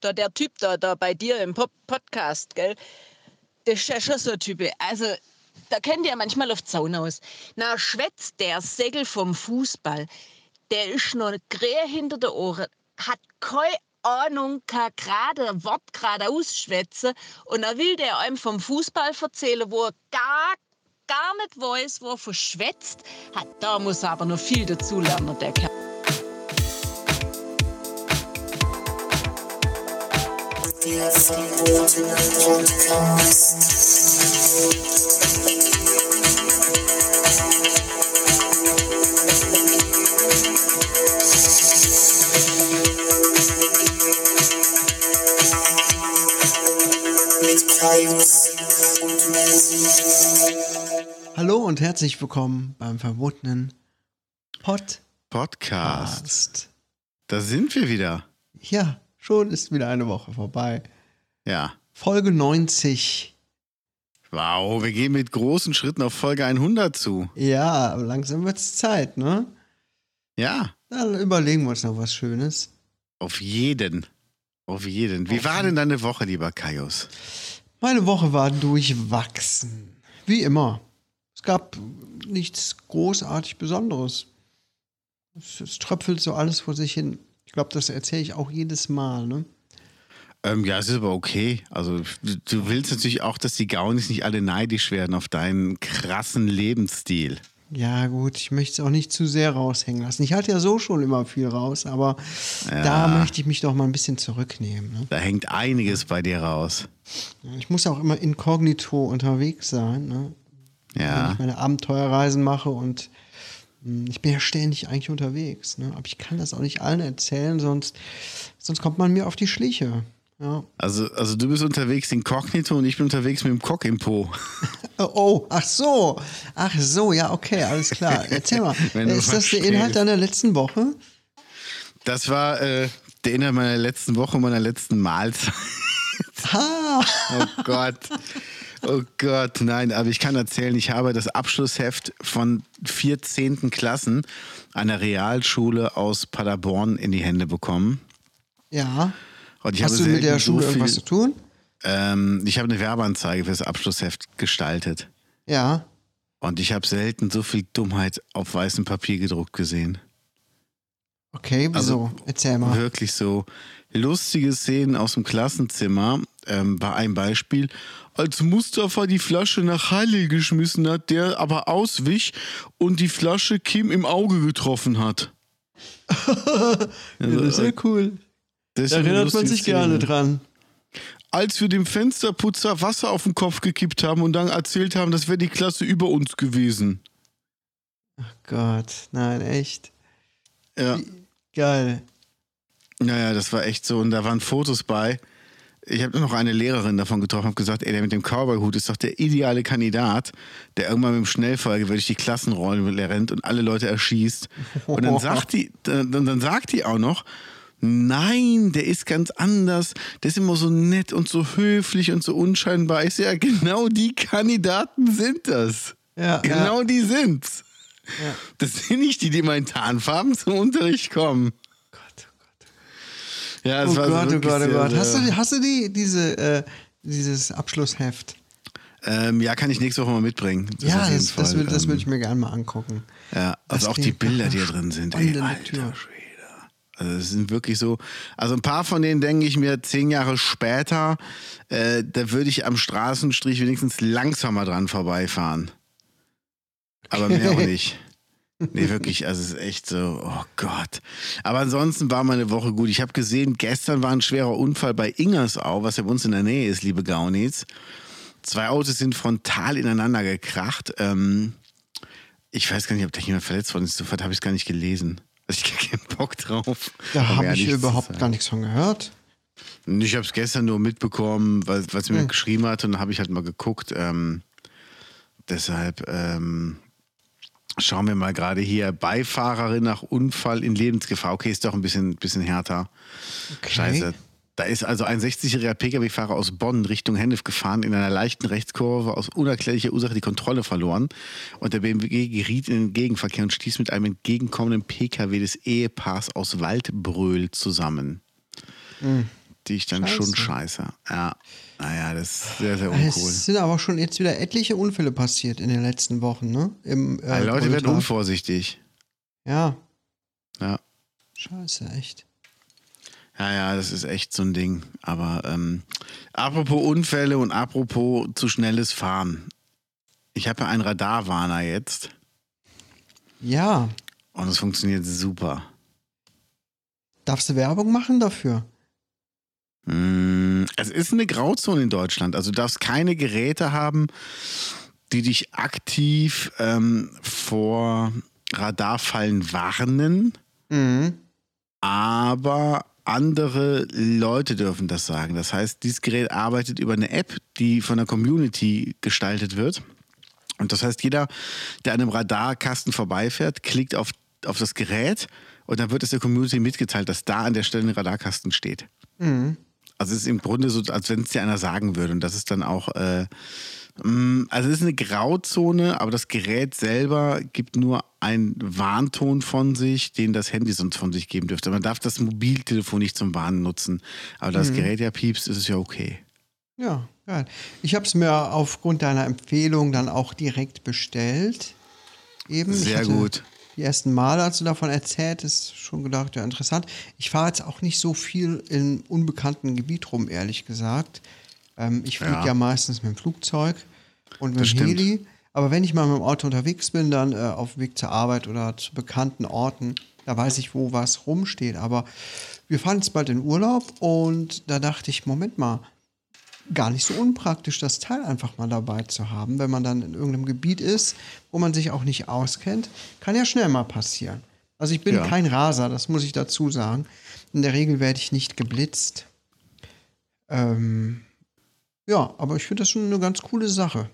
da der Typ da, da bei dir im Podcast, gell? Das ist ja schon so ein Typ. Also, da kennt ihr ja manchmal auf Zaun aus. Na, schwätzt der Segel vom Fußball. Der ist noch grä hinter den Ohren, hat keine Ahnung, kann gerade Wort gerade ausschwätzen. Und dann will der einem vom Fußball erzählen, wo er gar, gar nicht weiß, wo er verschwätzt. Da muss er aber noch viel dazu lernen, der Kerl. Hallo und herzlich willkommen beim verbotenen Podcast. Podcast. Da sind wir wieder. Ja, schon ist wieder eine Woche vorbei. Ja. Folge 90. Wow, wir gehen mit großen Schritten auf Folge 100 zu. Ja, aber langsam wird es Zeit, ne? Ja, Dann überlegen wir uns noch was Schönes. auf jeden. Auf jeden. Wie Auf war denn deine Woche, lieber Kaius? Meine Woche war durchwachsen. Wie immer. Es gab nichts großartig Besonderes. Es, es tröpfelt so alles vor sich hin. Ich glaube, das erzähle ich auch jedes Mal, ne? Ähm, ja, es ist aber okay. Also, du, willst natürlich auch, dass die Gaunis nicht alle neidisch werden auf deinen krassen Lebensstil. Ja, gut, ich möchte es auch nicht zu sehr raushängen lassen. Ich halte ja so schon immer viel raus, aber da möchte ich mich doch mal ein bisschen zurücknehmen. Ne? Da hängt einiges bei dir raus. Ich muss ja auch immer inkognito unterwegs sein, ne? wenn Ja. ich meine Abenteuerreisen mache und ich bin ja ständig eigentlich unterwegs. Ne? Aber ich kann das auch nicht allen erzählen, sonst, sonst kommt man mir auf die Schliche. Ja. Also, also du bist unterwegs inkognito und ich bin unterwegs mit dem Cock im Po. Oh, oh, ach so. Ach so, ja, okay, alles klar. Erzähl mal. Ist das der. Inhalt deiner letzten Woche? Das war äh, der Inhalt meiner letzten Woche, meiner letzten Mahlzeit. Ah, Oh Gott. Oh Gott, nein, aber ich kann erzählen, ich habe das Abschlussheft von vier zehnten Klassen einer Realschule aus Paderborn in die Hände bekommen. ja. Und ich Hast habe du mit der Schule so viel, irgendwas zu tun? Ähm, ich habe eine Werbeanzeige für das Abschlussheft gestaltet. Ja. Und ich habe selten so viel Dummheit auf weißem Papier gedruckt gesehen. Okay, wieso? Also, Erzähl mal. Wirklich so lustige Szenen aus dem Klassenzimmer. Ähm, war ein Beispiel. Als Mustafa die Flasche nach Halil geschmissen hat, der aber auswich und die Flasche Kim im Auge getroffen hat. das ist ja cool. Ist Da erinnert man sich gerne dran. Als wir dem Fensterputzer Wasser auf den Kopf gekippt haben und dann erzählt haben, das wäre die Klasse über uns gewesen. Gott, nein, echt. Ja. Geil. Naja, das war echt so. Und da waren Fotos bei. Ich habe noch eine Lehrerin davon getroffen und gesagt, ey, der mit dem Cowboy-Hut ist doch der ideale Kandidat, der irgendwann mit dem Schnellfeuer durch die Klassenräume rennt und alle Leute erschießt. Und dann sagt die, dann, dann sagt die auch noch, nein, der ist ganz anders, der ist immer so nett und so höflich und so unscheinbar. Ich sage, ja, genau die Kandidaten sind das. Ja, Genau die sind's. Ja. Das sind nicht die, die mal in Tarnfarben zum Unterricht kommen. Oh. Ja, es Oh war Gott, oh wirklich Gott, oh sehr, Gott. Hast du, hast du die, diese, äh, dieses Abschlussheft? Ähm, ja, kann ich nächste Woche mal mitbringen. Das ja, das, das, will, das ähm, würde ich mir gerne mal angucken. Ja, Das also auch die Bilder, die da drin sind. Ey, alter. Schwede. Also es sind wirklich so, also ein paar von denen denke ich mir zehn Jahre später, äh, da würde ich am Straßenstrich wenigstens langsamer dran vorbeifahren. Aber mehr auch nicht. Nee, wirklich, also es ist echt so, oh Gott. Aber ansonsten war meine Woche gut. Ich habe gesehen, gestern war ein schwerer Unfall bei Ingersau, was ja bei uns in der Nähe ist, liebe Gaunis. Zwei Autos sind frontal ineinander gekracht. Ähm, ich weiß gar nicht, ob da jemand verletzt worden ist. Sofort habe ich es gar nicht gelesen. Also ich habe keinen Bock drauf. Da habe ich überhaupt gar nichts von gehört. Ich habe es gestern nur mitbekommen, weil weil es mir Hm. geschrieben hat und dann habe ich halt mal geguckt. Ähm, deshalb ähm, schauen wir mal gerade hier. Beifahrerin nach Unfall in Lebensgefahr. Okay, ist doch ein bisschen, bisschen härter. Okay. Scheiße. Da ist also ein 60-jähriger Pkw-Fahrer aus Bonn Richtung Hennef gefahren, in einer leichten Rechtskurve aus unerklärlicher Ursache die Kontrolle verloren. Und der BMW geriet in den Gegenverkehr und stieß mit einem entgegenkommenden Pkw des Ehepaars aus Waldbröl zusammen. Ich dann Scheiße. schon scheiße. Ja. Naja, das ist sehr, sehr Es uncool. sind aber schon jetzt wieder etliche Unfälle passiert in den letzten Wochen, ne? Im, äh, Die Leute werden Brülltag. unvorsichtig. Ja. Ja. Scheiße, echt. Ja, ja, das ist echt so ein Ding. Aber ähm, apropos Unfälle und apropos zu schnelles Fahren. Ich habe ja einen Radarwarner jetzt Ja. und es funktioniert super. Darfst du Werbung machen dafür? Mm, Es ist eine Grauzone in Deutschland. Also du darfst keine Geräte haben, die dich aktiv ähm, vor Radarfallen warnen, Mhm. aber andere Leute dürfen das sagen. Das heißt, dieses Gerät arbeitet über eine App, die von der Community gestaltet wird. Und das heißt, jeder, der an einem Radarkasten vorbeifährt, klickt auf, auf das Gerät und dann wird es der Community mitgeteilt, dass da an der Stelle ein Radarkasten steht. Mhm. Also es ist im Grunde so, als wenn es dir einer sagen würde. Und das ist dann auch, äh, mh, also es ist eine Grauzone, aber das Gerät selber gibt nur einen Warnton von sich, den das Handy sonst von sich geben dürfte. Man darf das Mobiltelefon nicht zum Warnen nutzen. Aber da das Gerät ja piepst, ist es ja okay. Ja, geil. Ich habe es mir aufgrund deiner Empfehlung dann auch direkt bestellt. Eben. Sehr gut. Die ersten Male, als du davon erzählt, ist schon gedacht, ja, interessant. Ich fahre jetzt auch nicht so viel in unbekannten Gebiet rum, ehrlich gesagt. Ähm, ich fliege ja. Ja. meistens mit dem Flugzeug und mit Das dem stimmt. Heli. Aber wenn ich mal mit dem Auto unterwegs bin, dann äh, auf dem Weg zur Arbeit oder zu bekannten Orten, da weiß ich, wo was rumsteht. Aber wir fahren jetzt bald in Urlaub und da dachte ich, Moment mal, gar nicht so unpraktisch, das Teil einfach mal dabei zu haben, wenn man dann in irgendeinem Gebiet ist, wo man sich auch nicht auskennt. Kann ja schnell mal passieren. Also ich bin Ja. kein Raser, das muss ich dazu sagen. In der Regel werde ich nicht geblitzt. Ähm, ja, aber ich finde das schon eine ganz coole Sache.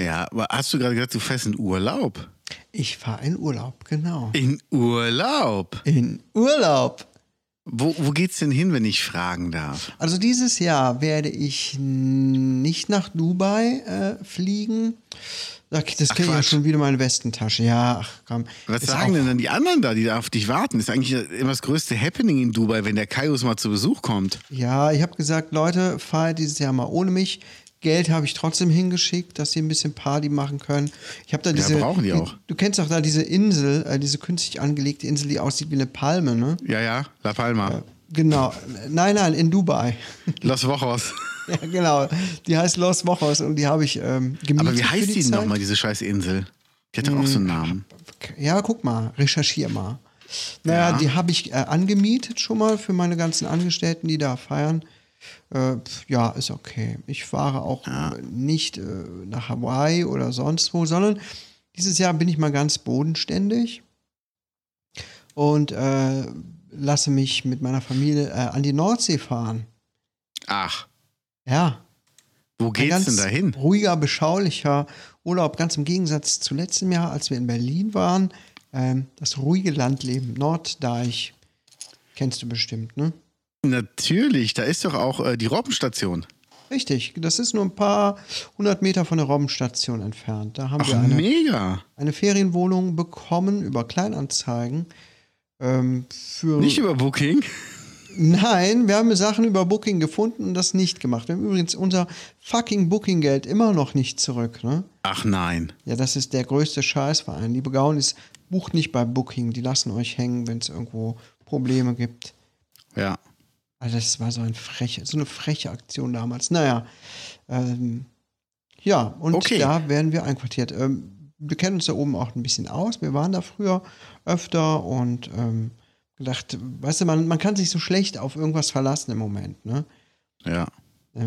Ja, aber hast du gerade gesagt, du fährst in Urlaub? Ich fahre in Urlaub, genau. In Urlaub? In Urlaub. Wo, wo geht's denn hin, wenn ich fragen darf? Also dieses Jahr werde ich nicht nach Dubai äh, fliegen. Das kenne ich ja schon wieder meine Westentasche. Ja, ach komm. Was Ist sagen denn dann die anderen da, die da auf dich warten? Ist eigentlich immer das größte Happening in Dubai, wenn der Kaius mal zu Besuch kommt. Ja, ich habe gesagt, Leute, fahrt dieses Jahr mal ohne mich. Geld habe ich trotzdem hingeschickt, dass sie ein bisschen Party machen können. Ich habe da diese. brauchen die auch. Du kennst doch da diese Insel, äh, diese künstlich angelegte Insel, die aussieht wie eine Palme, ne? Ja, ja, La Palma. Genau. Nein, nein, in Dubai. Los Wochos. ja, genau. Die heißt Los Wochos und die habe ich ähm, gemietet. Aber wie heißt die denn Zeit. nochmal, diese scheiß Insel? Die hat doch auch so einen Namen. Ja, guck mal, recherchier mal. Naja, Ja. die habe ich äh, angemietet schon mal für meine ganzen Angestellten, die da feiern. Äh, ja, ist okay. Ich fahre auch äh, nicht äh, nach Hawaii oder sonst wo, sondern dieses Jahr bin ich mal ganz bodenständig und äh, lasse mich mit meiner Familie äh, an die Nordsee fahren. Ach, Ja, wo geht's denn dahin? ruhiger, beschaulicher Urlaub, ganz im Gegensatz zu letztem Jahr, als wir in Berlin waren. Ähm, das ruhige Landleben, Norddeich, kennst du bestimmt, ne? Natürlich, da ist doch auch äh, die Robbenstation. Richtig, das ist nur ein paar hundert Meter von der Robbenstation entfernt. Da haben Ach, wir eine, mega. eine Ferienwohnung bekommen über Kleinanzeigen. Ähm, Nicht über Booking. Nein, wir haben Sachen über Booking gefunden und das nicht gemacht. Wir haben übrigens unser fucking Booking-Geld immer noch nicht zurück, ne? Ach nein. Ja, das ist der größte Scheißverein. Liebe Gaunis, bucht nicht bei Booking. Die lassen euch hängen, wenn es irgendwo Probleme gibt. Ja. Also das war so, ein freche, so eine freche Aktion damals. Naja, ähm, ja, und Okay. da werden wir einquartiert. Ähm, wir kennen uns da oben auch ein bisschen aus. Wir waren da früher öfter und ähm, gedacht, weißt du, man, man kann sich so schlecht auf irgendwas verlassen im Moment. Ne? Ja. Äh,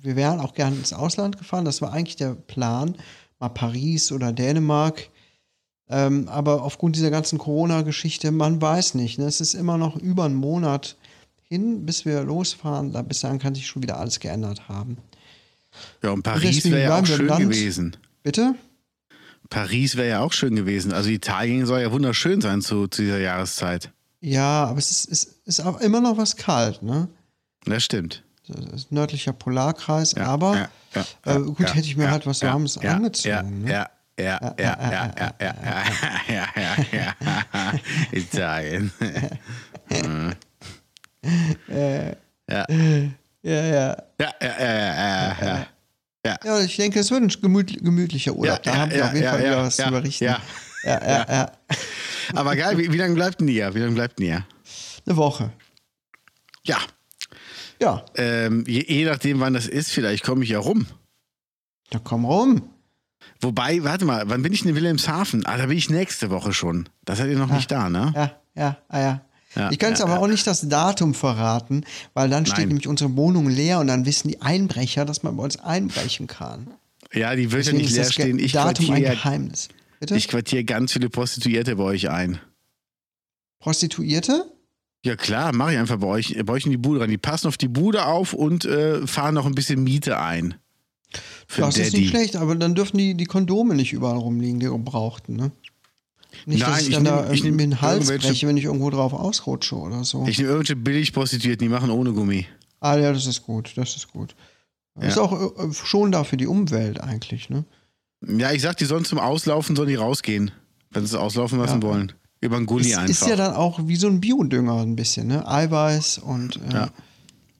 Wir wären auch gerne ins Ausland gefahren. Das war eigentlich der Plan, mal Paris oder Dänemark. Ähm, aber aufgrund dieser ganzen Corona-Geschichte, man weiß nicht. Ne? Es ist immer noch über einen Monat hin, bis wir losfahren. Da, bis dahin kann sich schon wieder alles geändert haben. Ja, und Paris wäre ja auch schön gewesen. Bitte? Paris wäre ja auch schön gewesen. Also Italien soll ja wunderschön sein zu, zu dieser Jahreszeit. Ja, aber es ist, ist, ist auch immer noch was kalt. Ne? Das stimmt. Das ist nördlicher Polarkreis. Ja, aber ja, ja, äh, ja, gut, ja, hätte ich mir ja, halt was ja, Warmes ja, angezogen. ne? Ja, ja, ja, ja, ja, ja, ja, ja, ja, ja, ja. Italien. Ja. Ja, ja. Ja, ja, ja, ja, ja. ja. Ja, ich denke, es wird ein gemüt gemütlicher Urlaub. da haben wir auf jeden Fall wieder was ja, zu berichten. Ja. Ja, ja, ja. Aber geil, wie, wie lange bleibt denn ihr? Wie lange bleibt denn ihr? Eine Woche. Ja, Ja, ähm, je, je nachdem, wann das ist, vielleicht komme ich ja rum. da komm rum. Wobei, warte mal, wann bin ich in Wilhelmshaven? Ah, da bin ich nächste Woche schon. Das seid ihr noch nicht da, ne? Ja, ja, ah, ja. Ja, ich kann jetzt ja, aber auch nicht das Datum verraten, weil dann steht Nein. nämlich unsere Wohnung leer und dann wissen die Einbrecher, dass man bei uns einbrechen kann. Ja, die wird ja nicht ist leer stehen. Ich Datum ein Geheimnis. Bitte? ich quartiere ganz viele Prostituierte bei euch ein. Prostituierte? Ja klar, mache ich einfach bei euch, bei euch in die Bude rein. Die passen auf die Bude auf und äh, fahren noch ein bisschen Miete ein. Für Das ist Daddy. nicht schlecht, aber dann dürfen die, die Kondome nicht überall rumliegen, die gebrauchten, ne? Nicht, dass Nein, ich ich dann nehm- da ich nehm den Hals breche, wenn ich irgendwo drauf ausrutsche oder so. Ich nehme irgendwelche Billig-Prostituierten, die machen ohne Gummi. ah ja, das ist gut, das ist gut. Das ist Ja. auch äh, schon da für die Umwelt eigentlich, ne? Ja, ich sag, die sollen zum Auslaufen, sollen die rausgehen, wenn sie es auslaufen lassen Ja. wollen. Über einen Gully Es einfach. ist ja dann auch wie so ein Biodünger ein bisschen, ne? Eiweiß und äh, Ja.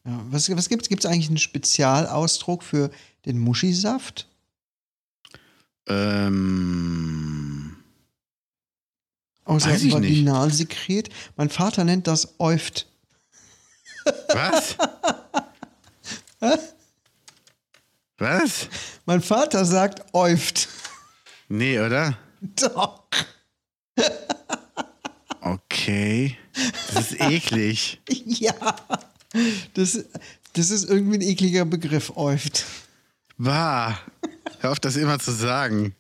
ja. Was, was gibt es? Gibt es eigentlich einen Spezialausdruck für den Muschisaft? ähm, Außer Weiß ich. Vaginalsekret? Mein Vater nennt das Euft. was? was? Mein Vater sagt Euft. Nee, oder? Doch. Okay. Das ist eklig. Ja. Das, das ist irgendwie ein ekliger Begriff, Euft. Bah. Hör auf, das immer zu sagen.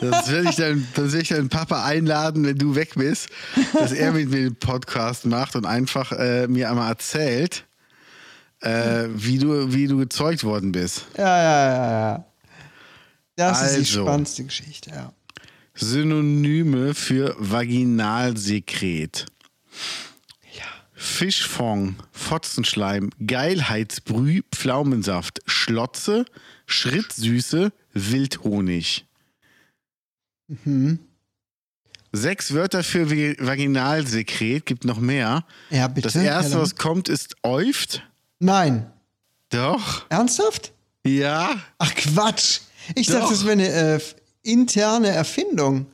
Das werde ich dann, das werde ich dann Papa einladen, wenn du weg bist, dass er mit mir den Podcast macht und einfach äh, mir einmal erzählt, äh, wie, du, wie du gezeugt worden bist. Ja, ja, ja, ja. Das ist die Also. spannendste Geschichte, ja. Synonyme für Vaginalsekret. Ja. Fischfond, Fotzenschleim, Geilheitsbrüh, Pflaumensaft, Schlotze, Schrittsüße, Wildhonig. Mhm. Sechs Wörter für Vaginalsekret, gibt noch mehr. Ja, bitte. Das erste, was kommt, ist Euft. Nein. Doch. Ernsthaft? Ja. Ach Quatsch. Ich Doch. dachte, das wäre eine äh, interne Erfindung.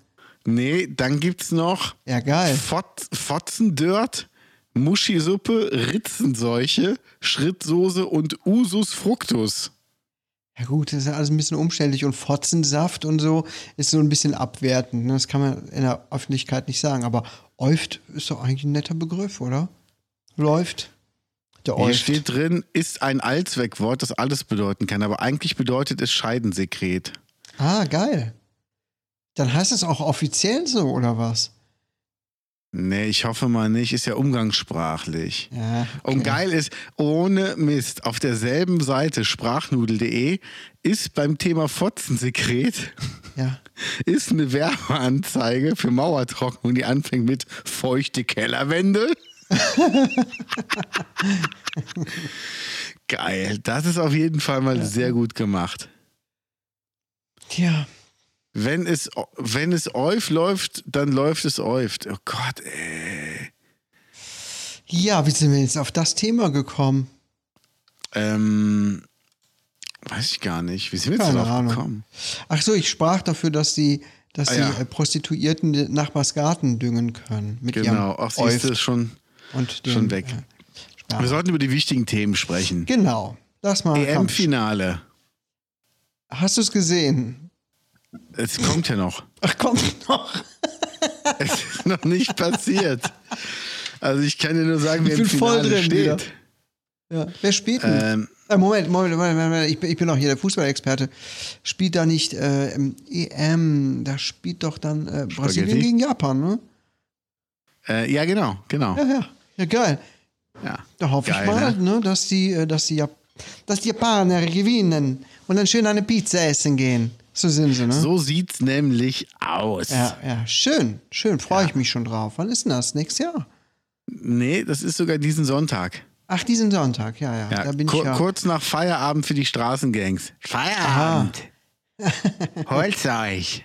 Nee, dann gibt's noch Ja, geil. Fot Fotzendirt, Muschisuppe, Ritzenseuche, Schrittsoße und Usus fructus. Ja gut, das ist ja alles ein bisschen umständlich und Fotzensaft und so ist so ein bisschen abwertend. Ne? Das kann man in der Öffentlichkeit nicht sagen. Aber Euft ist doch eigentlich ein netter Begriff, oder? Läuft. Der Hier Euft. steht drin, ist ein Allzweckwort, das alles bedeuten kann, aber eigentlich bedeutet es Scheidensekret. Ah, geil. Dann heißt es auch offiziell so, oder was? Nee, ich hoffe mal nicht, ist ja umgangssprachlich. Ja. Und geil ist, ohne Mist, auf derselben Seite sprachnudel.de ist beim Thema Fotzensekret Ja. ist eine Werbeanzeige für Mauertrocknung, die anfängt mit feuchte Kellerwände. Geil, das ist auf jeden Fall mal sehr gut gemacht. Ja. Wenn es, wenn es Euf läuft, dann läuft es Euft. Oh Gott, ey. Ja, wie sind wir jetzt auf das Thema gekommen? Ähm, weiß ich gar nicht. Wie sind wir jetzt Ahnung. gekommen? Ach so, ich sprach dafür, dass die, dass Ah, die ja. äh, Prostituierten Nachbarsgarten düngen können. Mit Genau, siehst du, Euft ist schon, und den, schon weg. Äh. Wir sollten über die wichtigen Themen sprechen. genau. Das mal. EM-Finale. Hast du es gesehen? Es kommt ja noch. Ach, kommt noch. Es ist noch nicht passiert. Also ich kann dir nur sagen, wer im bin voll Finale drin steht. Ja. Wer spielt denn? Ähm, Äh, Moment, Moment, Moment, Moment, ich bin, ich bin doch hier der Fußballexperte. Spielt da nicht äh, im EM, da spielt doch dann äh, Brasilien gegen Japan, ne? äh, ja, genau, genau. Ja, ja. Ja, geil. Ja. Da hoffe Geil, ich mal, ne? ne? dass, die, äh, dass, die, dass die Japaner gewinnen und dann schön eine Pizza essen gehen. So sind sie, ne? So sieht's nämlich aus. Ja, ja, schön, schön, freue ich mich schon drauf. Wann ist denn das? Nächstes Jahr? Nee, das ist sogar diesen Sonntag. Ach, diesen Sonntag, ja, ja. Ja, da bin kur ich ja. Kurz nach Feierabend für die Straßengangs. Feierabend. Holt's euch.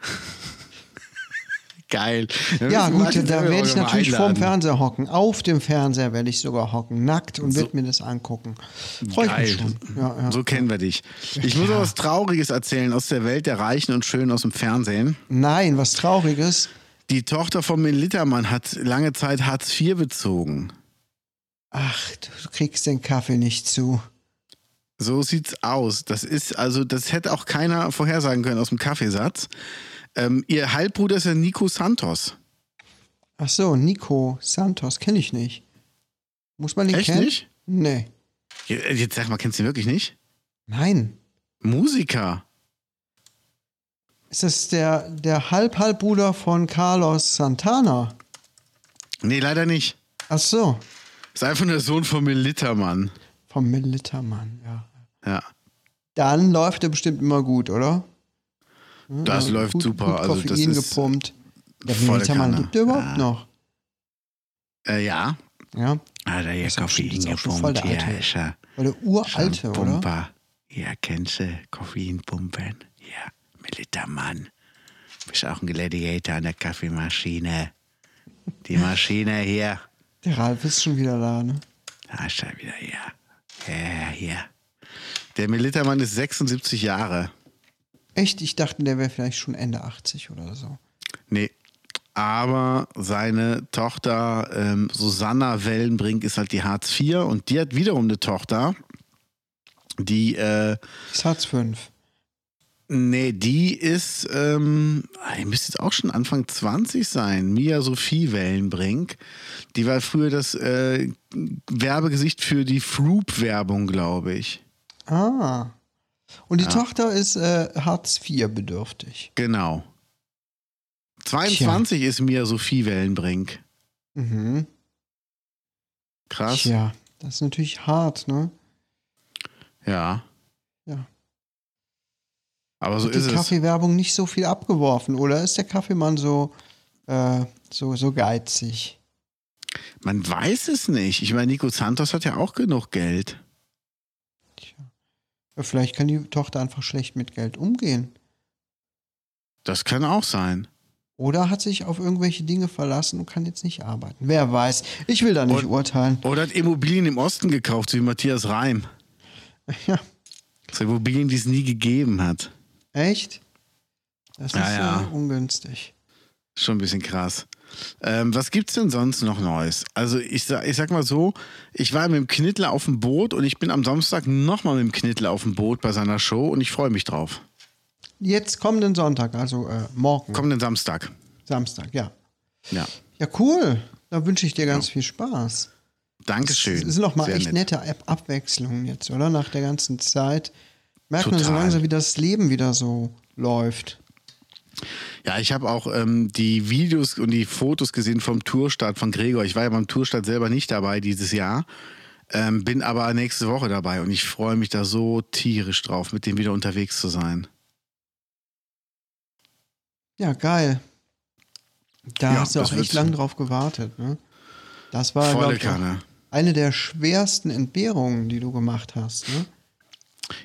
Geil. Ja, müssen gut, da werde auch ich natürlich vorm. Fernseher hocken. Auf dem Fernseher werde ich sogar hocken, nackt und werde mir das angucken. Freue ich mich schon. Ja, ja. So kennen wir dich. Ich muss noch was Trauriges erzählen aus der Welt der Reichen und Schönen aus dem Fernsehen. Nein, was Trauriges. Die Tochter von Min Littermann hat lange Zeit Hartz IV bezogen. Ach, du kriegst den Kaffee nicht zu. So sieht's aus. Das ist also, das hätte auch keiner vorhersagen können aus dem Kaffeesatz. Ähm, ihr Halbbruder ist ja Nico Santos. Ach so, Nico Santos kenne ich nicht. Muss man den Echt kennen? nicht? Nee. Je- Jetzt sag mal, kennst du ihn wirklich nicht? Nein. Musiker. Ist das der, der Halb-Halbbruder von Carlos Santana? Nee, leider nicht. Ach so, Ist einfach nur der Sohn von Min Littermann. vom Militermann, ja. Ja. Dann läuft er bestimmt immer gut, oder? Das Ja, läuft gut, super. Gut also das Koffein ist gepumpt. Der volle Militermann Kanne. lebt der überhaupt Ja. noch? Äh, ja. Ja, Ah, da schon- Koffein voll gepumpt. der Ja, ist ja weil der uralte, oder? Ja, kennst du Koffeinpumpen? Ja, Militermann. Bist auch ein Gladiator an der Kaffeemaschine. Die Maschine hier. Der Ralf ist schon wieder da, ne? Da ist er wieder hier. Ja, hier. Der Militermann ist 76 Jahre. Echt? Ich dachte, der wäre vielleicht schon Ende 80 oder so. Nee. Aber seine Tochter ähm, Susanna Wellenbrink ist halt die Hartz IV und die hat wiederum eine Tochter, die, äh, Ist Hartz 5. nee, die ist, ähm, die müsste jetzt auch schon Anfang 20 sein. Mia Sophie Wellenbrink. Die war früher das äh, Werbegesicht für die Froop-Werbung, glaube ich. Ah. Und die Tochter ist äh, Hartz IV bedürftig. Genau. 22 ist Mia Sophie Wellenbrink. Mhm. Krass. Tja, das ist natürlich hart, ne? Ja. Ja. Aber so Hat die ist es. Kaffeewerbung nicht so viel abgeworfen, oder ist der Kaffeemann so, äh, so, so geizig? Man weiß es nicht. Ich meine, Nico Santos hat ja auch genug Geld. Ja, vielleicht kann die Tochter einfach schlecht mit Geld umgehen. Das kann auch sein. Oder hat sich auf irgendwelche Dinge verlassen und kann jetzt nicht arbeiten. Wer weiß. Ich will da nicht Und- urteilen. Oder hat Immobilien im Osten gekauft, so wie Matthias Reim. Ja, So Immobilien, die es nie gegeben hat. echt? Das Ja, ist ja. ja ungünstig. Schon ein bisschen krass. Ähm, was gibt's denn sonst noch Neues? Also ich sag, ich sag mal so, ich war mit dem Knittler auf dem Boot und ich bin am Samstag nochmal mit dem Knittler auf dem Boot bei seiner Show und ich freue mich drauf. Jetzt kommenden Sonntag, also äh, morgen, Kommenden Samstag. Samstag, ja. Ja. Ja, cool. Da wünsche ich dir ganz viel Spaß. Dankeschön. Das ist noch mal Sehr echt nett. nette Ab Abwechslung jetzt, oder? Nach der ganzen Zeit. Merkt man so Total. langsam, wie das Leben wieder so läuft. Ja, ich habe auch ähm, die Videos und die Fotos gesehen vom Tourstart von Gregor. Ich war ja beim Tourstart selber nicht dabei dieses Jahr, ähm, bin aber nächste Woche dabei und ich freue mich da so tierisch drauf, mit dem wieder unterwegs zu sein. Ja, geil. Da Ja, hast du auch echt lang drauf gewartet, ne? Das war, Volle ich, Kanne. eine der schwersten Entbehrungen, die du gemacht hast, ne?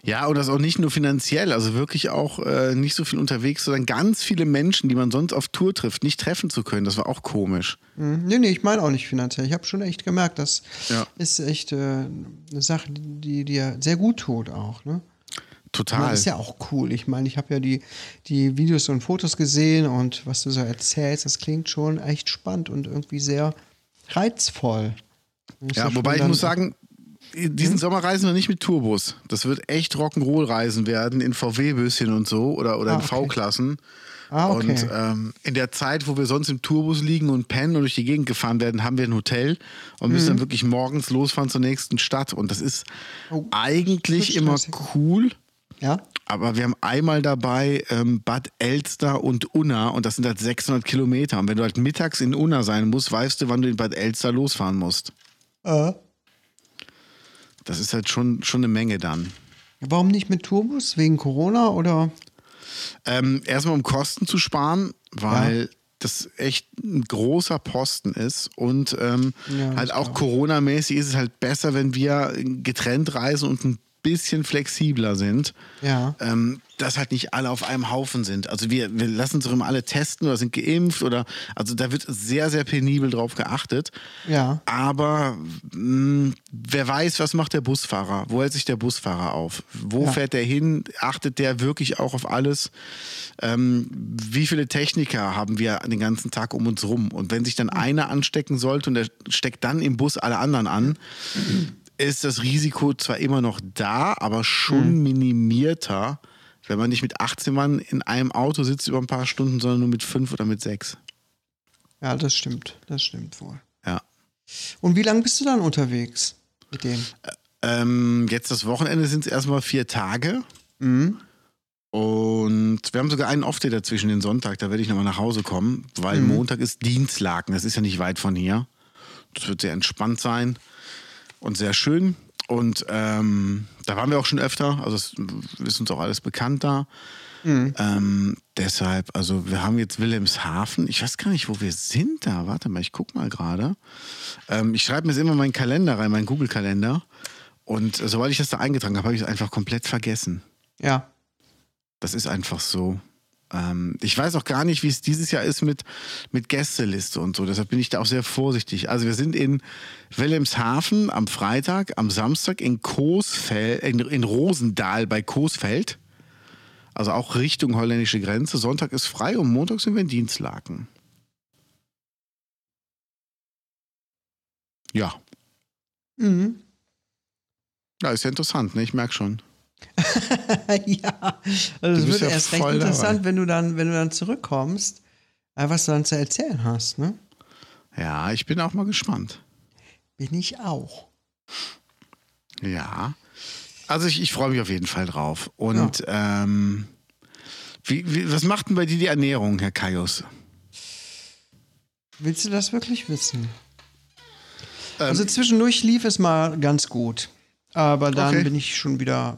Ja, und das auch nicht nur finanziell, also wirklich auch äh, nicht so viel unterwegs, sondern ganz viele Menschen, die man sonst auf Tour trifft, nicht treffen zu können. Das war auch komisch. Mhm. Nee, nee, ich meine auch nicht finanziell. Ich habe schon echt gemerkt, das Ja. ist echt äh, eine Sache, die dir sehr gut tut auch, ne? Total. Das ist ja auch cool. Ich meine, ich habe ja die, die Videos und Fotos gesehen und was du so erzählst, das klingt schon echt spannend und irgendwie sehr reizvoll. Das Ja, wobei ich muss sagen, diesen Sommer reisen wir nicht mit Tourbus. Das wird echt Rock'n'Roll-Reisen werden in VW-Böschen und so oder, oder Ah, in okay. V-Klassen. Ah, okay. Und ähm, in der Zeit, wo wir sonst im Tourbus liegen und pennen und durch die Gegend gefahren werden, haben wir ein Hotel und müssen dann wirklich morgens losfahren zur nächsten Stadt. Und das ist Mhm. Oh, eigentlich das ist immer cool. ja? Aber wir haben einmal dabei ähm, Bad Elster und Unna und das sind halt 600 Kilometer. Und wenn du halt mittags in Unna sein musst, weißt du, wann du in Bad Elster losfahren musst. Äh. Das ist halt schon, schon eine Menge dann. Warum nicht mit Turbus? Wegen Corona oder? Ähm, erstmal um Kosten zu sparen, weil das echt ein großer Posten ist. Und ähm, Ja, halt auch. Corona-mäßig ist es halt besser, wenn wir getrennt reisen und ein bisschen flexibler sind. Ja. Ähm, dass halt nicht alle auf einem Haufen sind. Also wir, wir lassen uns doch immer alle testen oder sind geimpft oder also da wird sehr, sehr penibel drauf geachtet. Ja. Aber mh, wer weiß, was macht der Busfahrer? Wo hält sich der Busfahrer auf? Wo Ja. fährt der hin? Achtet der wirklich auch auf alles? Ähm, wie viele Techniker haben wir den ganzen Tag um uns rum? Und wenn sich dann einer anstecken sollte und der steckt dann im Bus alle anderen an, ist das Risiko zwar immer noch da, aber schon minimierter, wenn man nicht mit 18 Mann in einem Auto sitzt über ein paar Stunden, sondern nur mit fünf oder mit sechs. Ja, das stimmt. Das stimmt wohl. Ja. Und wie lange bist du dann unterwegs mit denen? Ähm, jetzt das Wochenende sind es erstmal vier Tage. Mhm. Und wir haben sogar einen Off-Day dazwischen, den Sonntag. Da werde ich nochmal nach Hause kommen, weil Mhm. Montag ist Dienstlaken. Das ist ja nicht weit von hier. Das wird sehr entspannt sein und sehr schön. Und ähm, da waren wir auch schon öfter. Also es ist uns auch alles bekannt da. Mhm. Ähm, deshalb, also wir haben jetzt Wilhelmshaven. Ich weiß gar nicht, wo wir sind da. Warte mal, ich guck mal gerade. Ähm, ich schreibe mir jetzt immer meinen Kalender rein, meinen Google-Kalender. Und äh, sobald ich das da eingetragen habe, habe ich es einfach komplett vergessen. Ja. Das ist einfach so. Ähm, ich weiß auch gar nicht, wie es dieses Jahr ist mit, mit Gästeliste und so. Deshalb bin ich da auch sehr vorsichtig. Also wir sind in Wilhelmshaven am Freitag, am Samstag in Coesfeld, in, in Rosendahl bei Coesfeld. Also auch Richtung holländische Grenze. Sonntag ist frei und Montag sind wir in Dienstlaken. Ja. Mhm. Ja, ist ja interessant, ne? Ich merke schon. ja. Also es wird ja erst recht interessant, dabei. wenn du dann, wenn du dann zurückkommst, äh, was du dann zu erzählen hast, ne? Ja, ich bin auch mal gespannt. Bin ich auch. Ja. Also ich, ich freue mich auf jeden Fall drauf. Und ähm, wie, wie, was macht denn bei dir die Ernährung, Herr Kaius? Willst du das wirklich wissen? Ähm, Also zwischendurch lief es mal ganz gut. Aber dann Okay. bin ich schon wieder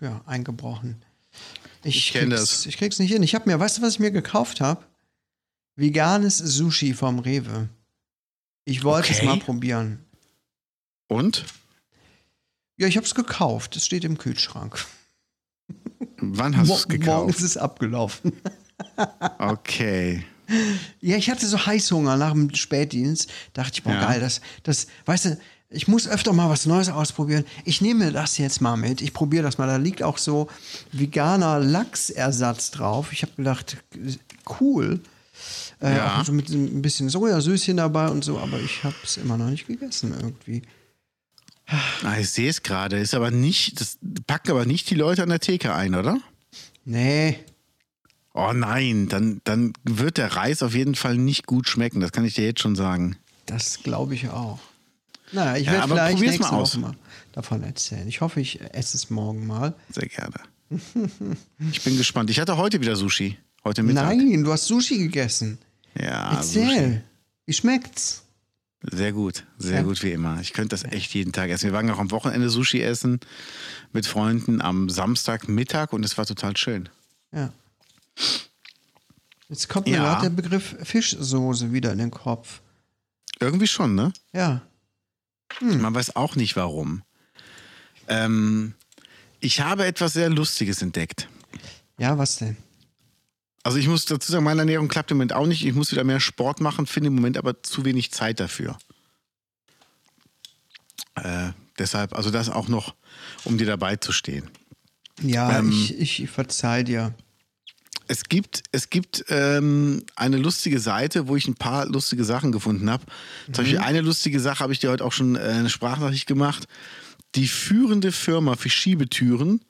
ja, eingebrochen. Ich kenn krieg's- das. Ich krieg's nicht hin. Ich habe mir, weißt du, was ich mir gekauft habe? Veganes Sushi vom Rewe. Ich wollte es Okay. mal probieren. Und? Ja, ich habe es gekauft. Es steht im Kühlschrank. Wann hast du es Mo- Morgen gekauft? ist es abgelaufen. Okay. Ja, ich hatte so Heißhunger nach dem Spätdienst. Dachte ich, boah, Ja. geil, das, das, weißt du, ich muss öfter mal was Neues ausprobieren. Ich nehme das jetzt mal mit. Ich probiere das mal. Da liegt auch so veganer Lachsersatz drauf. Ich habe gedacht, cool. Äh, Ja. Auch so mit ein bisschen Sojasöschen dabei und so, aber ich habe es immer noch nicht gegessen irgendwie. Ah, ich sehe es gerade. Ist aber nicht, das packen aber nicht die Leute an der Theke ein, oder? Nee, Oh nein, dann, dann wird der Reis auf jeden Fall nicht gut schmecken. Das kann ich dir jetzt schon sagen. das glaube ich auch. Naja, ich Ja, werde aber vielleicht nächste mal. Woche mal davon erzählen. Ich hoffe, ich esse es morgen mal. Sehr gerne. Ich bin gespannt. Ich hatte heute wieder Sushi. Heute Mittag. Nein, du hast Sushi gegessen. Ja, Erzähl. Wie schmeckt's? Sehr gut, sehr Ja. gut wie immer. Ich könnte das echt jeden Tag essen. Wir waren auch am Wochenende Sushi essen mit Freunden am Samstagmittag und es war total schön. Ja. Jetzt kommt mir Ja. gerade der Begriff Fischsoße wieder in den Kopf. Irgendwie schon, ne? Ja. Man weiß auch nicht warum. Ähm, ich habe etwas sehr Lustiges entdeckt. Ja, was denn? Also ich muss dazu sagen, meine Ernährung klappt im Moment auch nicht. Ich muss wieder mehr Sport machen, finde im Moment aber zu wenig Zeit dafür. Äh, deshalb, also das auch noch, um dir dabei zu stehen. Ja, Ähm. ich, ich verzeih dir. Es gibt, es gibt ähm, eine lustige Seite, wo ich ein paar lustige Sachen gefunden habe. Zum Beispiel eine lustige Sache habe ich dir heute auch schon äh, eine Sprachnachricht gemacht. Die führende Firma für Schiebetüren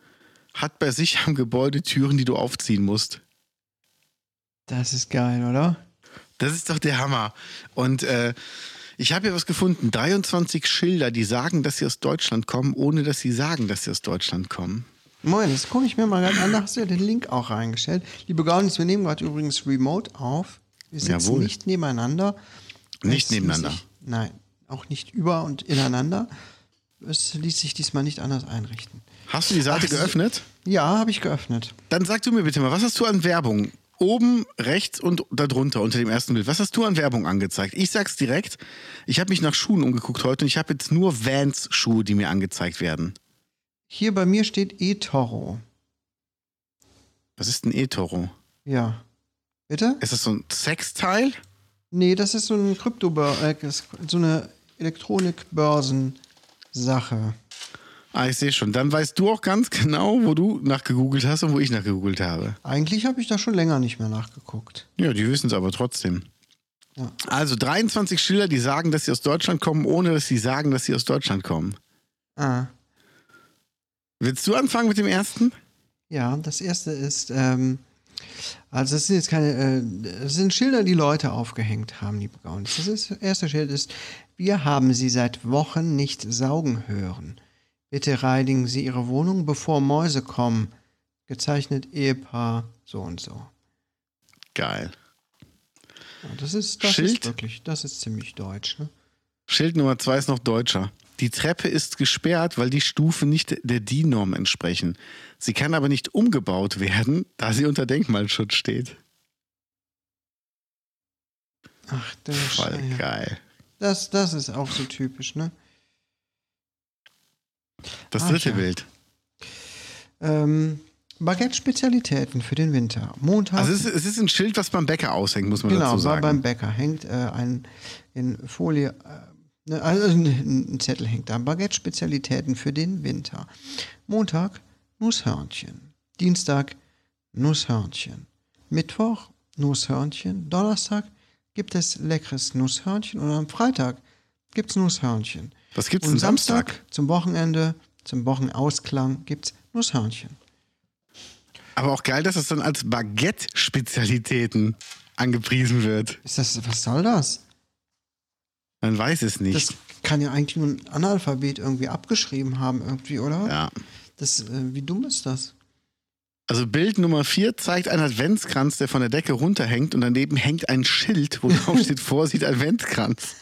hat bei sich am Gebäude Türen, die du aufziehen musst. Das ist geil, oder? Das ist doch der Hammer. Und äh, ich habe hier was gefunden. 23 Schilder, die sagen, dass sie aus Deutschland kommen, ohne dass sie sagen, dass sie aus Deutschland kommen. Moin, das gucke ich mir mal gerade an. Da hast du ja den Link auch reingestellt. Liebe Gaunis, wir nehmen gerade übrigens remote auf. Wir sitzen Jawohl. nicht nebeneinander. Nicht nebeneinander. Sich, nein, auch nicht über und ineinander. Es ließ sich diesmal nicht anders einrichten. Hast du die Seite Ach geöffnet? Ja, habe ich geöffnet. Dann sag du mir bitte mal, was hast du an Werbung? Oben, rechts und darunter unter dem ersten Bild. Was hast du an Werbung angezeigt? Ich sag's direkt. Ich habe mich nach Schuhen umgeguckt heute und ich habe jetzt nur Vans-Schuhe, die mir angezeigt werden. Hier bei mir steht eToro. Was ist ein E-Toro? Ja. Bitte? Ist das so ein Sexteil? Nee, das ist so ein Krypto, äh, so eine Elektronikbörsen-Sache. Ah, ich sehe schon. Dann weißt du auch ganz genau, wo du nachgegoogelt hast und wo ich nachgegoogelt habe. Eigentlich habe ich da schon länger nicht mehr nachgeguckt. Ja, die wissen es aber trotzdem. Ja. Also 23 Schüler, die sagen, dass sie aus Deutschland kommen, ohne dass sie sagen, dass sie aus Deutschland kommen. Ah. Willst du anfangen mit dem ersten? Ja, das erste ist, ähm, also es sind jetzt keine, äh, es sind Schilder, die Leute aufgehängt haben, liebe Gaunis. Das, ist, das erste Schild ist, wir haben sie seit Wochen nicht saugen hören. Bitte reinigen Sie Ihre Wohnung, bevor Mäuse kommen. Gezeichnet Ehepaar so und so. Geil. Ja, das ist, das Schild? ist wirklich, das ist ziemlich deutsch. Ne? Schild Nummer zwei ist noch deutscher. Die Treppe ist gesperrt, weil die Stufen nicht der DIN-Norm entsprechen. Sie kann aber nicht umgebaut werden, da sie unter Denkmalschutz steht. Ach, der Voll Scheiße. geil. Das, das ist auch so typisch, ne? Das Ach dritte ja. Bild. Ähm, Baguette-Spezialitäten für den Winter. Montag. Also es ist, es ist ein Schild, was beim Bäcker aushängt, muss man genau, dazu sagen. beim Bäcker hängt äh, ein in Folie, äh, also ein, Zettel hängt da. Baguette-Spezialitäten für den Winter. Montag Nusshörnchen. Dienstag Nusshörnchen. Mittwoch Nusshörnchen. Donnerstag gibt es leckeres Nusshörnchen und am Freitag gibt es Nusshörnchen. Was gibt's Und denn Samstag, Samstag? zum Wochenende, zum Wochenausklang gibt's Nusshörnchen. Aber auch geil, dass das dann als Baguette-Spezialitäten angepriesen wird. Ist das, was soll das? Man weiß es nicht. Das kann ja eigentlich nur ein Analphabet irgendwie abgeschrieben haben, irgendwie, oder? ja. Das, äh, wie dumm ist das? Also Bild Nummer 4 zeigt einen Adventskranz, der von der Decke runterhängt und daneben hängt ein Schild, wo drauf steht Vorsicht Adventskranz.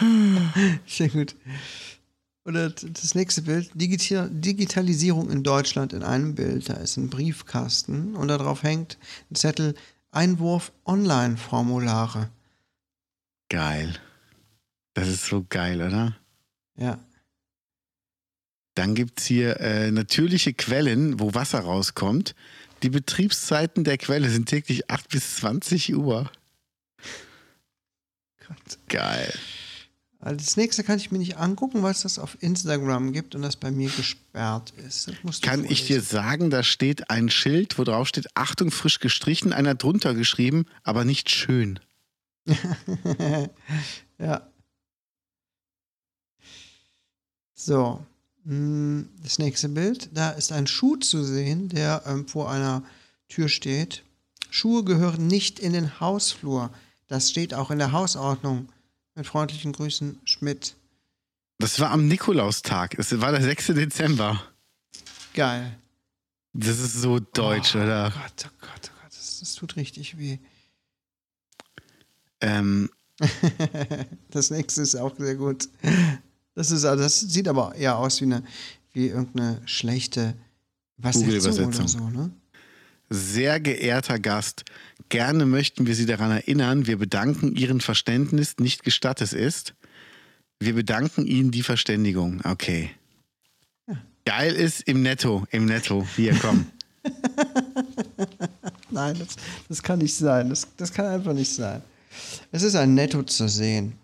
Sehr gut. Oder das nächste Bild, Digital Digitalisierung in Deutschland in einem Bild. Da ist ein Briefkasten und darauf hängt ein Zettel Einwurf Online-Formulare. Geil. Das ist so geil, oder? Ja. Dann gibt es hier äh, natürliche Quellen, wo Wasser rauskommt. Die Betriebszeiten der Quelle sind täglich 8 bis 20 Uhr. Gott. Geil. Also das nächste kann ich mir nicht angucken, weil es das auf Instagram gibt und das bei mir gesperrt ist. Kann ich dir vorlesen. sagen, da steht ein Schild, wo drauf steht Achtung frisch gestrichen, einer drunter geschrieben, aber nicht schön. ja. So. mm, Das nächste Bild. Da ist ein Schuh zu sehen, der ähm, vor einer Tür steht. Schuhe gehören nicht in den Hausflur. Das steht auch in der Hausordnung. Mit freundlichen Grüßen, Schmidt. Das war am Nikolaustag. Es war der 6. Dezember. Geil. Das ist so deutsch, oh, oder? Gott, oh Gott, oh Gott. Das, das tut richtig weh. Ähm, das nächste ist auch sehr gut. Das, ist, das sieht aber eher aus wie, eine, wie irgendeine schlechte Google-Übersetzung. so, ne? sehr geehrter Gast, gerne möchten wir Sie daran erinnern, wir bedanken Ihren Verständnis nicht gestattet ist. Wir bedanken Ihnen die Verständigung. Okay. Geil ist im Netto, im Netto. Hier, komm. Nein, das, das kann nicht sein. Das, das kann einfach nicht sein. Es ist ein Netto zu sehen.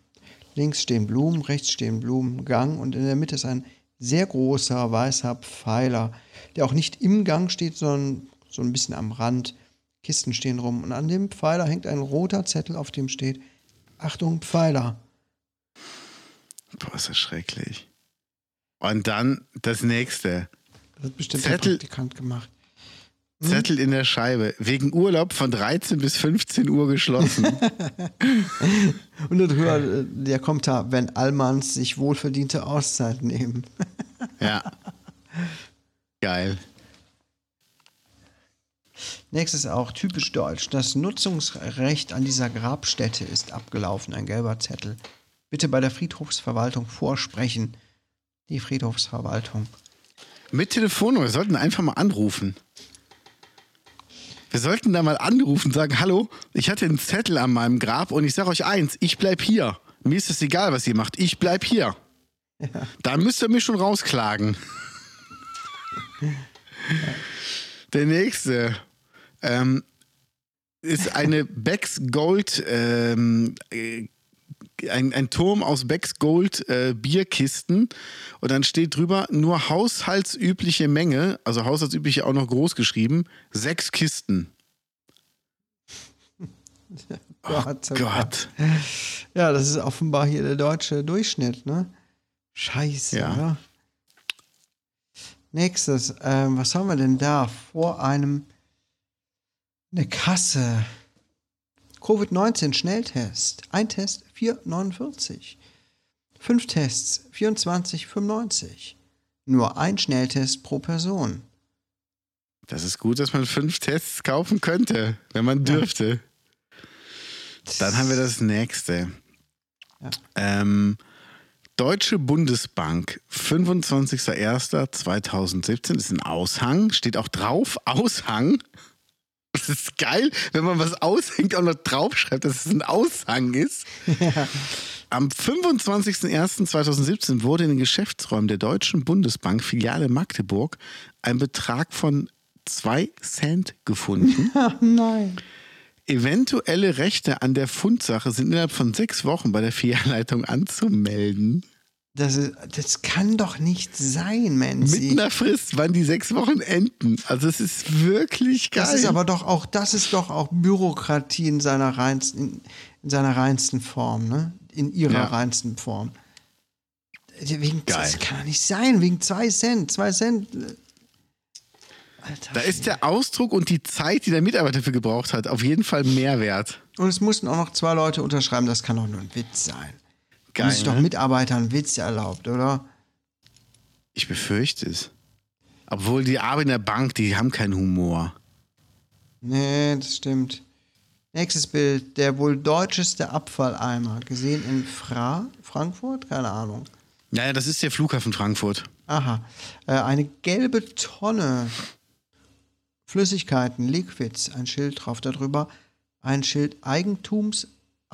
Links stehen Blumen, rechts stehen Blumen, Gang und in der Mitte ist ein sehr großer weißer Pfeiler, der auch nicht im Gang steht, sondern so ein bisschen am Rand. Kisten stehen rum und an dem Pfeiler hängt ein roter Zettel, auf dem steht Achtung, Pfeiler. Boah, ist das schrecklich. Und dann das nächste. Das hat bestimmt Zettel- der Praktikant gemacht. Zettel in der Scheibe. Wegen Urlaub von 13 bis 15 Uhr geschlossen. Und höher, äh, der kommt da, wenn Allmanns sich wohlverdiente Auszeit nehmen. ja. Geil. Nächstes auch typisch deutsch. Das Nutzungsrecht an dieser Grabstätte ist abgelaufen. Ein gelber Zettel. Bitte bei der Friedhofsverwaltung vorsprechen. Die Friedhofsverwaltung. Mit Telefonnummer. Wir sollten einfach mal anrufen. Wir sollten da mal anrufen und sagen, hallo, ich hatte einen Zettel an meinem Grab und ich sage euch eins, ich bleib hier. Mir ist es egal, was ihr macht, ich bleib hier. Da müsst ihr mich schon rausklagen. Der nächste ähm, ist eine Becks Gold, ähm, äh, ein, ein Turm aus Becks Gold äh, Bierkisten und dann steht drüber nur haushaltsübliche Menge, also haushaltsübliche auch noch groß geschrieben, sechs Kisten. Gott, oh Gott. Ja, das ist offenbar hier der deutsche Durchschnitt, ne? Scheiße, Ja. ja. Nächstes, ähm, was haben wir denn da? Vor einem eine Kasse. Covid-19 Schnelltest. Ein Test 4,49. Fünf Tests 24,95. Nur ein Schnelltest pro Person. Das ist gut, dass man fünf Tests kaufen könnte, wenn man dürfte. Dann haben wir das nächste. Ja. Ähm, Deutsche Bundesbank, 25.01.2017, ist ein Aushang, steht auch drauf, Aushang. Das ist geil, wenn man was aushängt, auch noch draufschreibt, dass es ein Aushang ist. Am 25.01.2017 wurde in den Geschäftsräumen der Deutschen Bundesbank, Filiale Magdeburg, ein Betrag von 2 Cent gefunden. Ach nein. Eventuelle Rechte an der Fundsache sind innerhalb von sechs Wochen bei der Filialleitung anzumelden. Das, ist, das kann doch nicht sein, Mensch. Mit einer Frist, wann die sechs Wochen enden. Also es ist wirklich geil. Das ist aber doch auch, das ist doch auch Bürokratie in seiner reinsten, in, in seiner reinsten Form, ne? In ihrer Ja. reinsten Form. Wegen, Geil. Das kann doch nicht sein, wegen zwei Cent, zwei Cent. Alter. da ist der Ausdruck und die Zeit, die der Mitarbeiter dafür gebraucht hat, auf jeden Fall mehr wert. Und es mussten auch noch zwei Leute unterschreiben, das kann doch nur ein Witz sein. Geil. Geil, ist doch ne? Mitarbeitern Witz erlaubt, oder? Ich befürchte es. Obwohl die Arbeiter in der Bank, die haben keinen Humor. Nee, das stimmt. Nächstes Bild, der wohl deutscheste Abfalleimer, gesehen in Fra Frankfurt? Keine Ahnung. Naja, das ist der Flughafen Frankfurt. Aha. Äh, eine gelbe Tonne Flüssigkeiten, Liquids, ein Schild drauf darüber. Ein Schild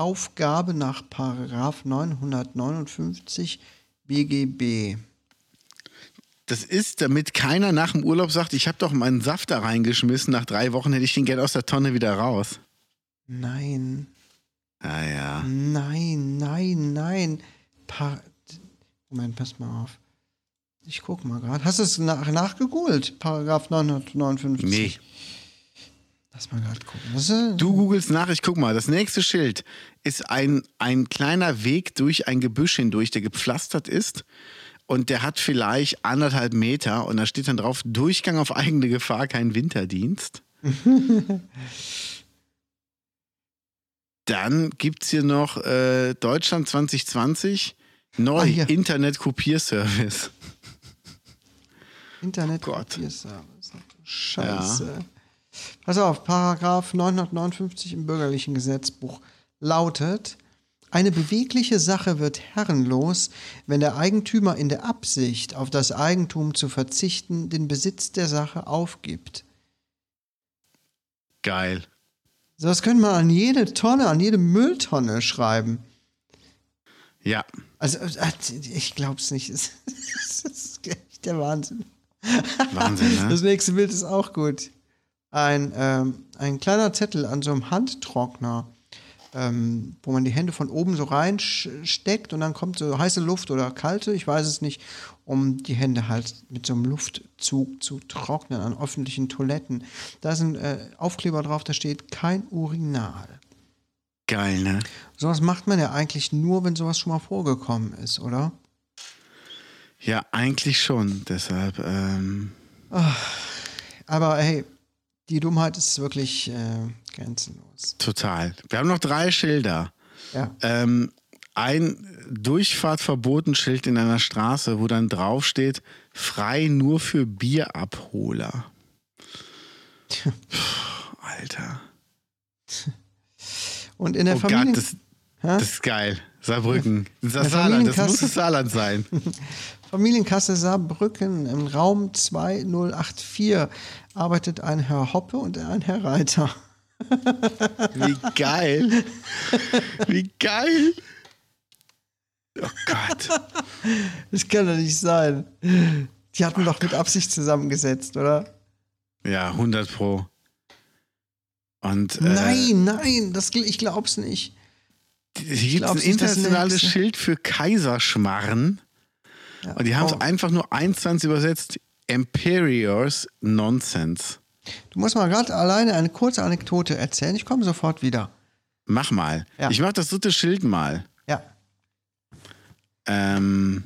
Eigentumsaufgabe nach Paragraph 959 BGB. Das ist, damit keiner nach dem Urlaub sagt, ich habe doch meinen Saft da reingeschmissen, nach drei Wochen hätte ich den gern aus der Tonne wieder raus. Nein, Ah ja. nein, nein, nein. Pa Moment, pass mal auf. Ich guck mal gerade. Hast du es nach nachgegoogelt? Paragraph 959. Nee. Lass mal gerade gucken. Du googelst nach, ich guck mal. Das nächste Schild ist ein, ein kleiner Weg durch ein Gebüsch hindurch, der gepflastert ist. Und der hat vielleicht anderthalb Meter und da steht dann drauf, Durchgang auf eigene Gefahr, kein Winterdienst. dann gibt es hier noch äh, Deutschland 2020, neu Ah, hier. Internet-Kopierservice. Internet Gott. Kopierservice. Pass auf, Paragraph 959 im bürgerlichen Gesetzbuch lautet: Eine bewegliche Sache wird herrenlos, wenn der Eigentümer in der Absicht, auf das Eigentum zu verzichten, den Besitz der Sache aufgibt. Geil. Das könnte man an jede Tonne, an jede Mülltonne schreiben. Ja. Also, äh, ich glaub's nicht. Das ist echt der Wahnsinn. Wahnsinn, ne? Das nächste Bild ist auch gut. Ein, ähm, ein kleiner Zettel an so einem Handtrockner, ähm, wo man die Hände von oben so reinsteckt und dann kommt so heiße Luft oder kalte, ich weiß es nicht, um die Hände halt mit so einem Luftzug zu trocknen an öffentlichen Toiletten. Da ist ein äh, Aufkleber drauf, da steht kein Urinal. Geil, ne? Sowas macht man ja eigentlich nur, wenn sowas schon mal vorgekommen ist, oder? Ja, eigentlich schon. Deshalb, ähm, Aber hey, die Dummheit ist wirklich äh, grenzenlos. total. Wir haben noch drei Schilder. Ja. Ähm, ein Durchfahrtverbotenschild in einer Straße, wo dann draufsteht, frei nur für Bierabholer. Puh, Alter. Und in der Oh Familien Gott, das, das ist geil. Saarbrücken. Das, Saarland. das muss das Saarland sein. Familienkasse Saarbrücken im Raum 2084 arbeitet ein Herr Hoppe und ein Herr Reiter. Wie geil. Wie geil. Oh Gott. Gott. Das kann doch nicht sein. Die hatten doch mit Absicht zusammengesetzt, oder? Ja, 100 Pro. Und, äh, Nein, nein, das, ich glaub's nicht. Hier gibt es ein internationales Schild für Kaiserschmarren. Ja, Und die haben es oh. einfach nur eins übersetzt. Imperiors Nonsense. Du musst mal gerade alleine eine kurze Anekdote erzählen. Ich komme sofort wieder. Mach mal. Ja. Ich mach das dritte Schild mal. Ja. Ähm,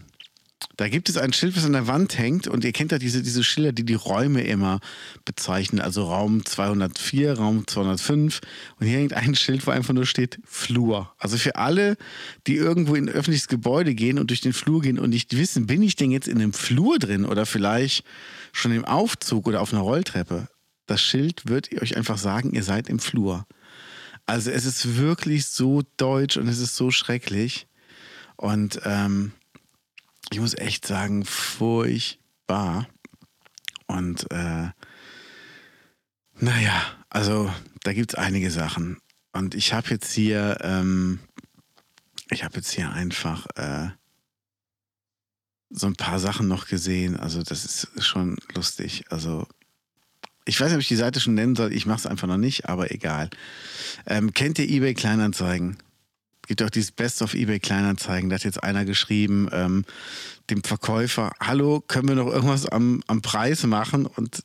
da gibt es ein Schild, was an der Wand hängt und ihr kennt ja diese, diese Schilder, die die Räume immer bezeichnen. Also Raum 204, Raum 205 und hier hängt ein Schild, wo einfach nur steht Flur. Also für alle, die irgendwo in ein öffentliches Gebäude gehen und durch den Flur gehen und nicht wissen, bin ich denn jetzt in einem Flur drin oder vielleicht schon im Aufzug oder auf einer Rolltreppe. Das Schild wird euch einfach sagen, ihr seid im Flur. Also es ist wirklich so deutsch und es ist so schrecklich. Und ähm, ich muss echt sagen, furchtbar. Und äh, naja, also da gibt es einige Sachen. Und ich habe jetzt hier, ähm, ich habe jetzt hier einfach äh, so ein paar Sachen noch gesehen. Also das ist schon lustig. Also ich weiß nicht, ob ich die Seite schon nennen soll. Ich mache es einfach noch nicht, aber egal. Ähm, kennt ihr eBay Kleinanzeigen? Gibt auch dieses Best of eBay Kleinanzeigen. Da hat jetzt einer geschrieben, ähm, dem Verkäufer, hallo, können wir noch irgendwas am, am Preis machen? Und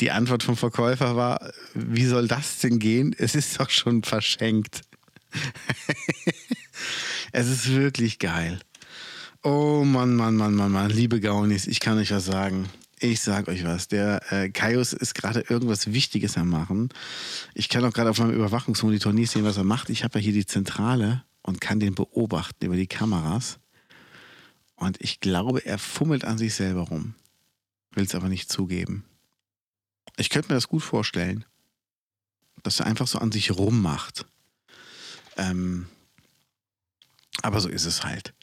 die Antwort vom Verkäufer war, wie soll das denn gehen? Es ist doch schon verschenkt. es ist wirklich geil. Oh Mann, Mann, Mann, Mann, Mann, liebe Gaunis, ich kann euch was sagen. Ich sag euch was, der äh, Kaius ist gerade irgendwas Wichtiges am Machen. Ich kann auch gerade auf meinem Überwachungsmonitor nicht sehen, was er macht. Ich habe ja hier die Zentrale und kann den beobachten über die Kameras. Und ich glaube, er fummelt an sich selber rum. Will es aber nicht zugeben. Ich könnte mir das gut vorstellen, dass er einfach so an sich rummacht. Ähm, aber so ist es halt.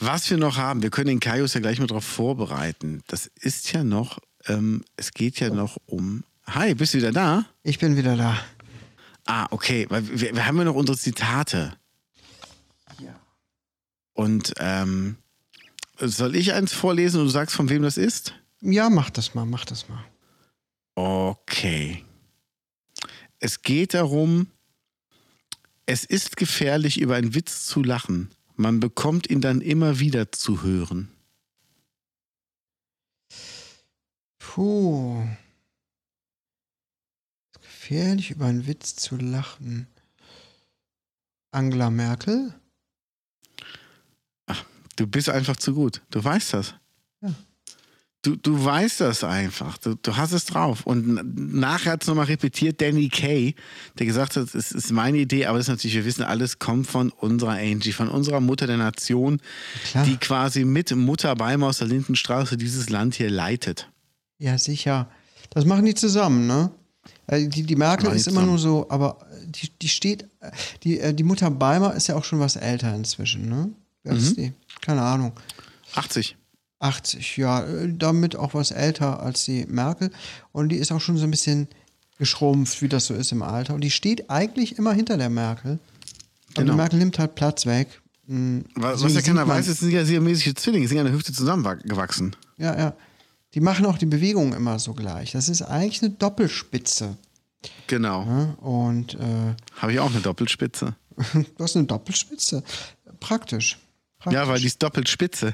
Was wir noch haben, wir können den Kaius ja gleich mal darauf vorbereiten. Das ist ja noch, ähm, es geht ja noch um. Hi, bist du wieder da? Ich bin wieder da. Ah, okay, weil wir, wir haben ja noch unsere Zitate. Und ähm, soll ich eins vorlesen und du sagst, von wem das ist? Ja, mach das mal, mach das mal. Okay. Es geht darum, es ist gefährlich, über einen Witz zu lachen. Man bekommt ihn dann immer wieder zu hören. Puh. Ist gefährlich, über einen Witz zu lachen. Angela Merkel? Du bist einfach zu gut. Du weißt das. Ja. Du, du weißt das einfach. Du, du hast es drauf. Und nachher hat es nochmal repetiert Danny Kay, der gesagt hat, es ist meine Idee, aber das ist natürlich, wir wissen, alles kommt von unserer Angie, von unserer Mutter der Nation, Klar. die quasi mit Mutter Beimer aus der Lindenstraße dieses Land hier leitet. Ja, sicher. Das machen die zusammen, ne? Äh, Die, die Merkel ist immer nur so, aber die, die steht, äh, die, äh, die Mutter Beimer ist ja auch schon was älter inzwischen, ne? Wer Mhm. ist die? Keine Ahnung. 80. 80, ja, äh, damit auch was älter als die Merkel. Und die ist auch schon so ein bisschen geschrumpft, wie das so ist im Alter. Und die steht eigentlich immer hinter der Merkel. Und Genau. die Merkel nimmt halt Platz weg. Mm, Was, was ja keiner man- weiß, es sind ja siamesische Zwillinge, sind ja an der Hüfte zusammengewachsen. Ja, ja. Die machen auch die Bewegungen immer so gleich. Das ist eigentlich eine Doppelspitze. Genau. Ne? Und äh, Habe ich auch eine Doppelspitze. du hast eine Doppelspitze. Praktisch. Praktisch. Ja, weil die ist doppelt spitze.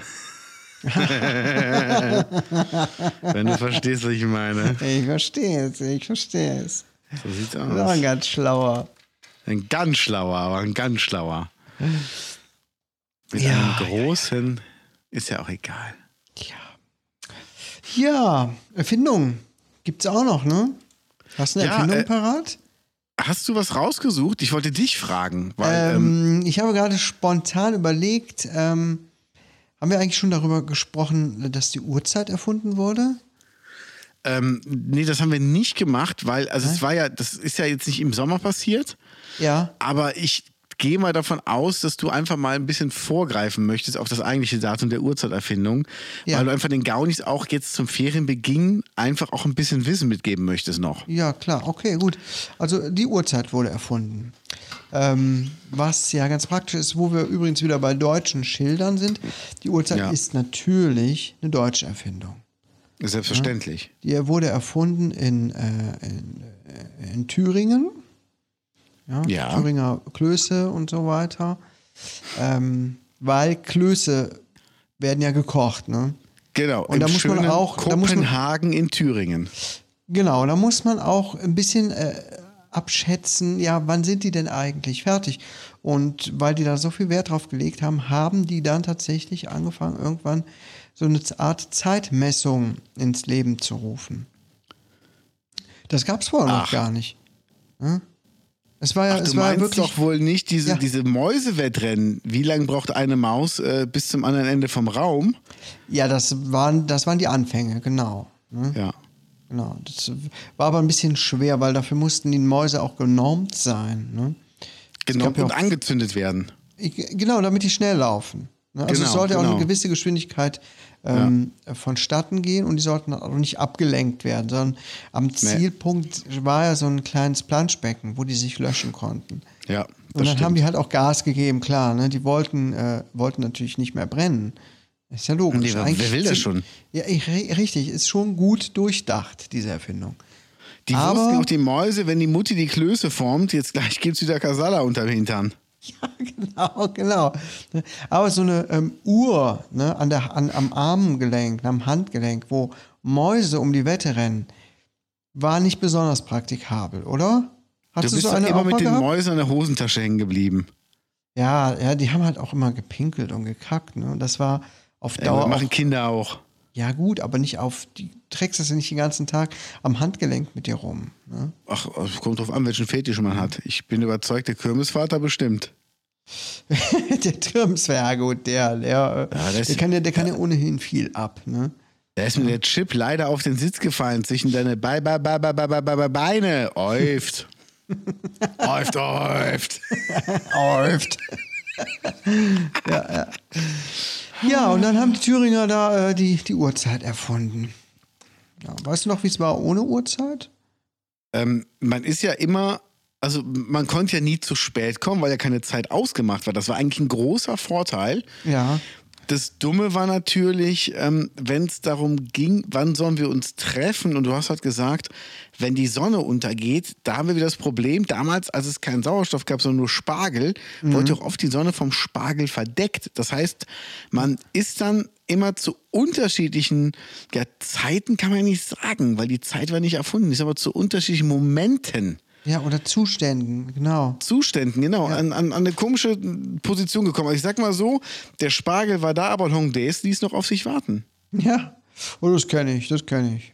Wenn du verstehst, was ich meine. Ich verstehe es, ich verstehe es. So sieht's Das ist auch ein aus. ganz schlauer. Ein ganz schlauer, aber ein ganz schlauer. Mit Ja, einem großen, ist ja auch egal. Ja. Ja, Erfindung gibt's auch noch, ne? Hast du eine Ja, Erfindung äh, parat? Hast du was rausgesucht? Ich wollte dich fragen, weil ähm, Ähm, ich habe gerade spontan überlegt, ähm, haben wir eigentlich schon darüber gesprochen, dass die Uhrzeit erfunden wurde? ähm, nee, das haben wir nicht gemacht, weil, also es war ja, das ist ja jetzt nicht im Sommer passiert, Ja. aber ich gehe mal davon aus, dass du einfach mal ein bisschen vorgreifen möchtest auf das eigentliche Datum der Uhrzeiterfindung, Ja. weil du einfach den Gaunis auch jetzt zum Ferienbeginn einfach auch ein bisschen Wissen mitgeben möchtest noch. Ja, klar, okay, gut. Also die Uhrzeit wurde erfunden. Ähm, was ja ganz praktisch ist, wo wir übrigens wieder bei deutschen Schildern sind. Die Uhrzeit Ja. ist natürlich eine deutsche Erfindung. Selbstverständlich. Die wurde erfunden in, äh, in, äh, in Thüringen. Ja, Ja. Thüringer Klöße und so weiter. Ähm, weil Klöße werden ja gekocht, ne? Genau. Und da muss man auch- da muss man- Kopenhagen in Thüringen. Genau, da muss man auch ein bisschen äh, abschätzen, ja, wann sind die denn eigentlich fertig? Und weil die da so viel Wert drauf gelegt haben, haben die dann tatsächlich angefangen, irgendwann so eine Art Zeitmessung ins Leben zu rufen. Das gab es vorher noch Ach. gar nicht. Hm? Es war ja, Ach, es du war ja meinst wirklich. doch wohl nicht diese, Ja. diese Mäusewettrennen. Wie lange braucht eine Maus äh, bis zum anderen Ende vom Raum? Ja, das waren, das waren die Anfänge, genau. Ne? Ja. Genau. Das war aber ein bisschen schwer, weil dafür mussten die Mäuse auch genormt sein. Ne? Genau. gab ja Und auch- angezündet werden. Genau, damit die schnell laufen. Ne? Also Genau, es sollte auch genau. eine gewisse Geschwindigkeit ähm, vonstatten gehen und die sollten auch nicht abgelenkt werden, sondern am Zielpunkt war ja so ein kleines Planschbecken, wo die sich löschen konnten. Ja. Und dann stimmt. haben die halt auch Gas gegeben, klar. Ne? Die wollten, äh, wollten natürlich nicht mehr brennen. Ist ja logisch. Nee, wer- wer will das schon? Ja, ich, ri- richtig. Ist schon gut durchdacht, diese Erfindung. Die Aber- wussten auch die Mäuse, wenn die Mutti die Klöße formt, jetzt gleich gibt's wieder Kasala unterm Hintern. Ja, genau, genau. Aber so eine ähm, Uhr ne, an der, an, am Armgelenk, am Handgelenk, wo Mäuse um die Wette rennen, war nicht besonders praktikabel, oder? Du Hast du, bist so doch eine immer mit den gehabt? Mäusen an der Hosentasche hängen geblieben. Ja, ja, die haben halt auch immer gepinkelt und gekackt. Ne? Und das war auf Ja, Dauer. das auch, machen Kinder auch. Ja, gut, aber nicht auf. Die trägst das ja nicht den ganzen Tag am Handgelenk mit dir rum. Ne? Ach, es kommt drauf an, welchen Fetisch man hat. Ich bin überzeugt, der Kirmesvater bestimmt. der Türmswer, gut, der, der, Ja, äh, das- der, kann ja, der kann ja ohnehin viel ab. Ne? Da ist mir der Chip leider auf den Sitz gefallen zwischen deine Be Be Be Be Be Be Be Be Beine. Äuft. Äuft, äuft. Läuft. ja, ja. Ja, und dann haben die Thüringer da äh, die, die Uhrzeit erfunden. Ja, weißt du noch, wie es war ohne Uhrzeit? Ähm, man ist ja immer, also man konnte ja nie zu spät kommen, weil ja keine Zeit ausgemacht war. Das war eigentlich ein großer Vorteil. Ja. Das Dumme war natürlich, ähm, wenn es darum ging, wann sollen wir uns treffen? Und du hast halt gesagt, wenn die Sonne untergeht, da haben wir wieder das Problem. Damals, als es keinen Sauerstoff gab, sondern nur Spargel, wurde auch oft die Sonne vom Spargel verdeckt. Das heißt, man ist dann immer zu unterschiedlichen ja, Zeiten, kann man ja nicht sagen, weil die Zeit war nicht erfunden, ist aber zu unterschiedlichen Momenten. Ja, oder Zuständen, genau. Zuständen, genau, an, an, an eine komische Position gekommen. Also ich sag mal so, der Spargel war da, aber Hollandaise ließ noch auf sich warten. Ja. Oh, das kenne ich, das kenne ich.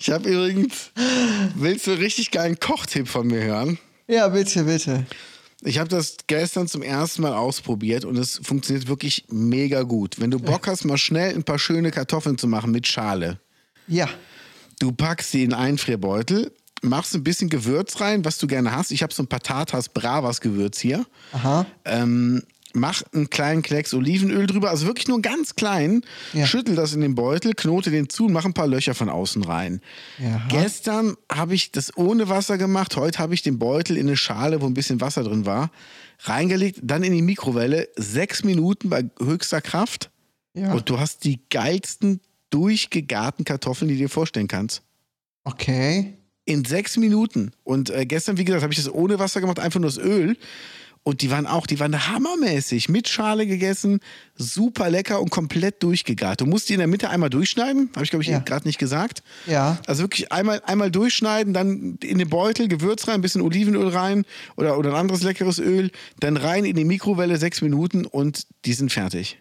Ich habe übrigens, willst du einen richtig geilen Kochtipp von mir hören? Ja, bitte, bitte. Ich habe das gestern zum ersten Mal ausprobiert und es funktioniert wirklich mega gut. Wenn du Bock hast, mal schnell ein paar schöne Kartoffeln zu machen mit Schale. Ja. Du packst sie in einen Einfrierbeutel, machst ein bisschen Gewürz rein, was du gerne hast. Ich habe so ein Patatas Bravas Gewürz hier. Aha. Ähm, mach einen kleinen Klecks Olivenöl drüber, also wirklich nur ganz klein. Ja. Schüttel das in den Beutel, knote den zu und mach ein paar Löcher von außen rein. Ja. Gestern habe ich das ohne Wasser gemacht. Heute habe ich den Beutel in eine Schale, wo ein bisschen Wasser drin war, reingelegt, dann in die Mikrowelle, sechs Minuten bei höchster Kraft. Ja. Und du hast die geilsten durchgegarten Kartoffeln, die du dir vorstellen kannst. Okay. In sechs Minuten. Und äh, gestern, wie gesagt, habe ich das ohne Wasser gemacht, einfach nur das Öl. Und die waren auch, die waren hammermäßig. Mit Schale gegessen, super lecker und komplett durchgegart. Du musst die in der Mitte einmal durchschneiden, habe ich glaube ich Ja. gerade nicht gesagt. Ja. Also wirklich einmal, einmal durchschneiden, dann in den Beutel, Gewürz rein, ein bisschen Olivenöl rein oder, oder ein anderes leckeres Öl, dann rein in die Mikrowelle, sechs Minuten und die sind fertig.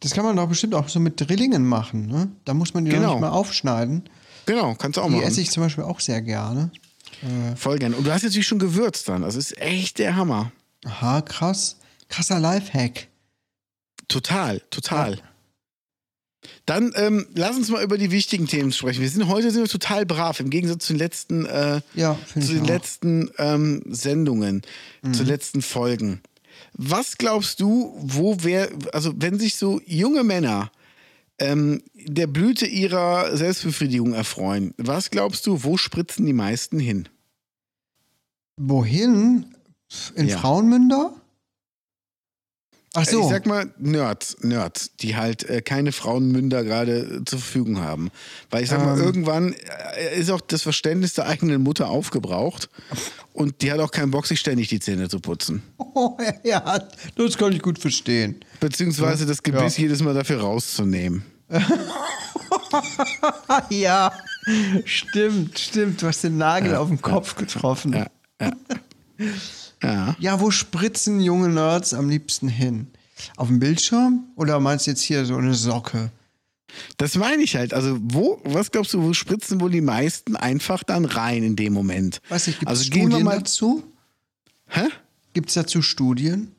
Das kann man doch bestimmt auch so mit Drillingen machen, ne? Da muss man die Genau. nicht mal aufschneiden. Genau, kannst du auch Die machen. esse ich zum Beispiel auch sehr gerne. Voll gerne. Und du hast natürlich schon gewürzt dann. Das ist echt der Hammer. Aha, krass. Krasser Lifehack. Total, total. Dann ähm, lass uns mal über die wichtigen Themen sprechen. Wir sind heute sind wir total brav im Gegensatz zu den letzten, äh, Ja, zu den auch. letzten ähm, Sendungen, zu den letzten Folgen. Was glaubst du, wo wer, also wenn sich so junge Männer ähm, der Blüte ihrer Selbstbefriedigung erfreuen, was glaubst du, wo spritzen die meisten hin? Wohin? In Ja. Frauenmünder? Ach so. Ich sag mal Nerds, Nerds, die halt äh, keine Frauenmünder gerade äh, zur Verfügung haben. Weil ich sag mal, Ähm. irgendwann äh, ist auch das Verständnis der eigenen Mutter aufgebraucht und die hat auch keinen Bock, sich ständig die Zähne zu putzen. Oh, ja, das kann ich gut verstehen. Beziehungsweise das Gebiss jedes Mal dafür rauszunehmen. Ja, stimmt, stimmt. Du hast den Nagel auf den Kopf getroffen. Ja, ja. ja. Ja, wo spritzen junge Nerds am liebsten hin? Auf dem Bildschirm? Oder meinst du jetzt hier so eine Socke? Das meine ich halt. Also, wo, was glaubst du, wo spritzen wohl die meisten einfach dann rein in dem Moment? Weiß nicht, gibt es also gehen wir Studien mal. dazu? Hä? Gibt es dazu Studien?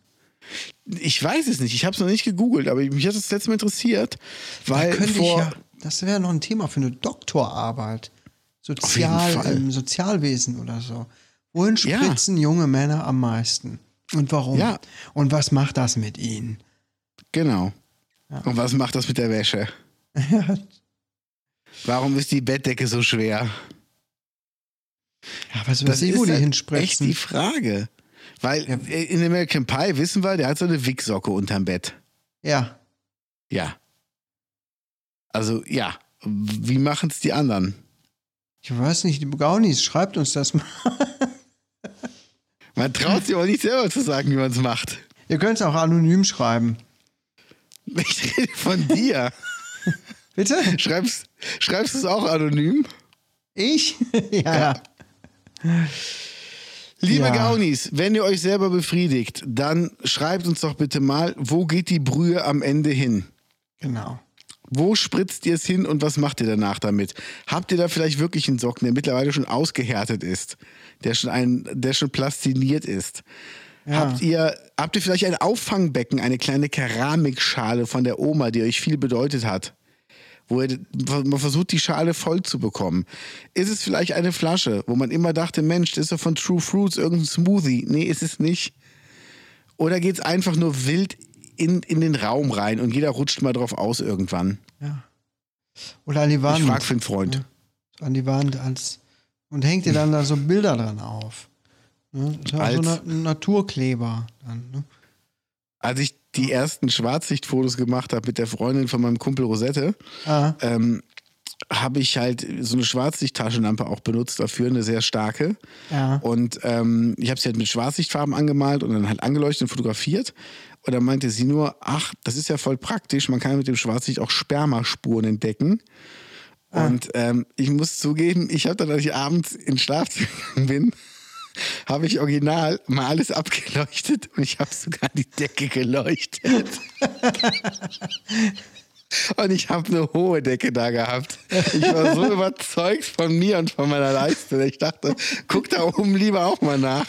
Ich weiß es nicht. Ich habe es noch nicht gegoogelt, aber mich hat das letzte Mal interessiert, weil vor. ich ja, das wäre noch ein Thema für eine Doktorarbeit. Sozial, im Sozialwesen oder so. Wohin Ja. spritzen junge Männer am meisten? Und warum? Ja. Und was macht das mit ihnen? Genau. Und was macht das mit der Wäsche? Warum ist die Bettdecke so schwer? Ja, was weiß ich, wo die halt echt hinspritzen. die Frage. Weil äh, in American Pie wissen wir, der hat so eine Wichsocke unterm Bett. Ja. Ja. Also, ja. Wie machen es die anderen? Ich weiß nicht, die Gaunis, schreibt uns das mal. Man traut sich aber nicht selber zu sagen, wie man es macht. Ihr könnt es auch anonym schreiben. Ich rede von dir. Bitte? Schreibst, schreibst du es auch anonym? Ich? ja, ja. Liebe Ja. Gaunis, wenn ihr euch selber befriedigt, dann schreibt uns doch bitte mal, wo geht die Brühe am Ende hin? Genau. Wo spritzt ihr es hin und was macht ihr danach damit? Habt ihr da vielleicht wirklich einen Socken, der mittlerweile schon ausgehärtet ist, der schon, ein, der schon plastiniert ist? Habt, ihr, habt ihr vielleicht ein Auffangbecken, eine kleine Keramikschale von der Oma, die euch viel bedeutet hat? Wo man versucht, die Schale voll zu bekommen. Ist es vielleicht eine Flasche, wo man immer dachte, Mensch, das ist doch von True Fruits irgendein Smoothie? Nee, ist es nicht. Oder geht es einfach nur wild in, in den Raum rein und jeder rutscht mal drauf aus irgendwann? Ja. Oder an die Wand. Ich frag für einen Freund. An die Wand als. Und hängt ihr dann da so Bilder dran auf. Ne? Das ist ja so Als- ein Naturkleber dann. Ne? Als ich die ersten Schwarzsichtfotos gemacht habe mit der Freundin von meinem Kumpel Rosette, Ah, ähm, habe ich halt so eine Schwarzsicht-Taschenlampe auch benutzt dafür, eine sehr starke. ja. Und ähm, ich habe sie halt mit Schwarzsichtfarben angemalt und dann halt angeleuchtet und fotografiert. Und dann meinte sie nur, ach, das ist ja voll praktisch, man kann mit dem Schwarzlicht auch Spermaspuren entdecken. Und ähm, ich muss zugeben, ich habe dann, als ich abends ins Schlafzimmer bin, habe ich original mal alles abgeleuchtet und ich habe sogar die Decke geleuchtet. Und ich habe eine hohe Decke da gehabt. Ich war so überzeugt von mir und von meiner Leistung. Ich dachte, guck da oben lieber auch mal nach.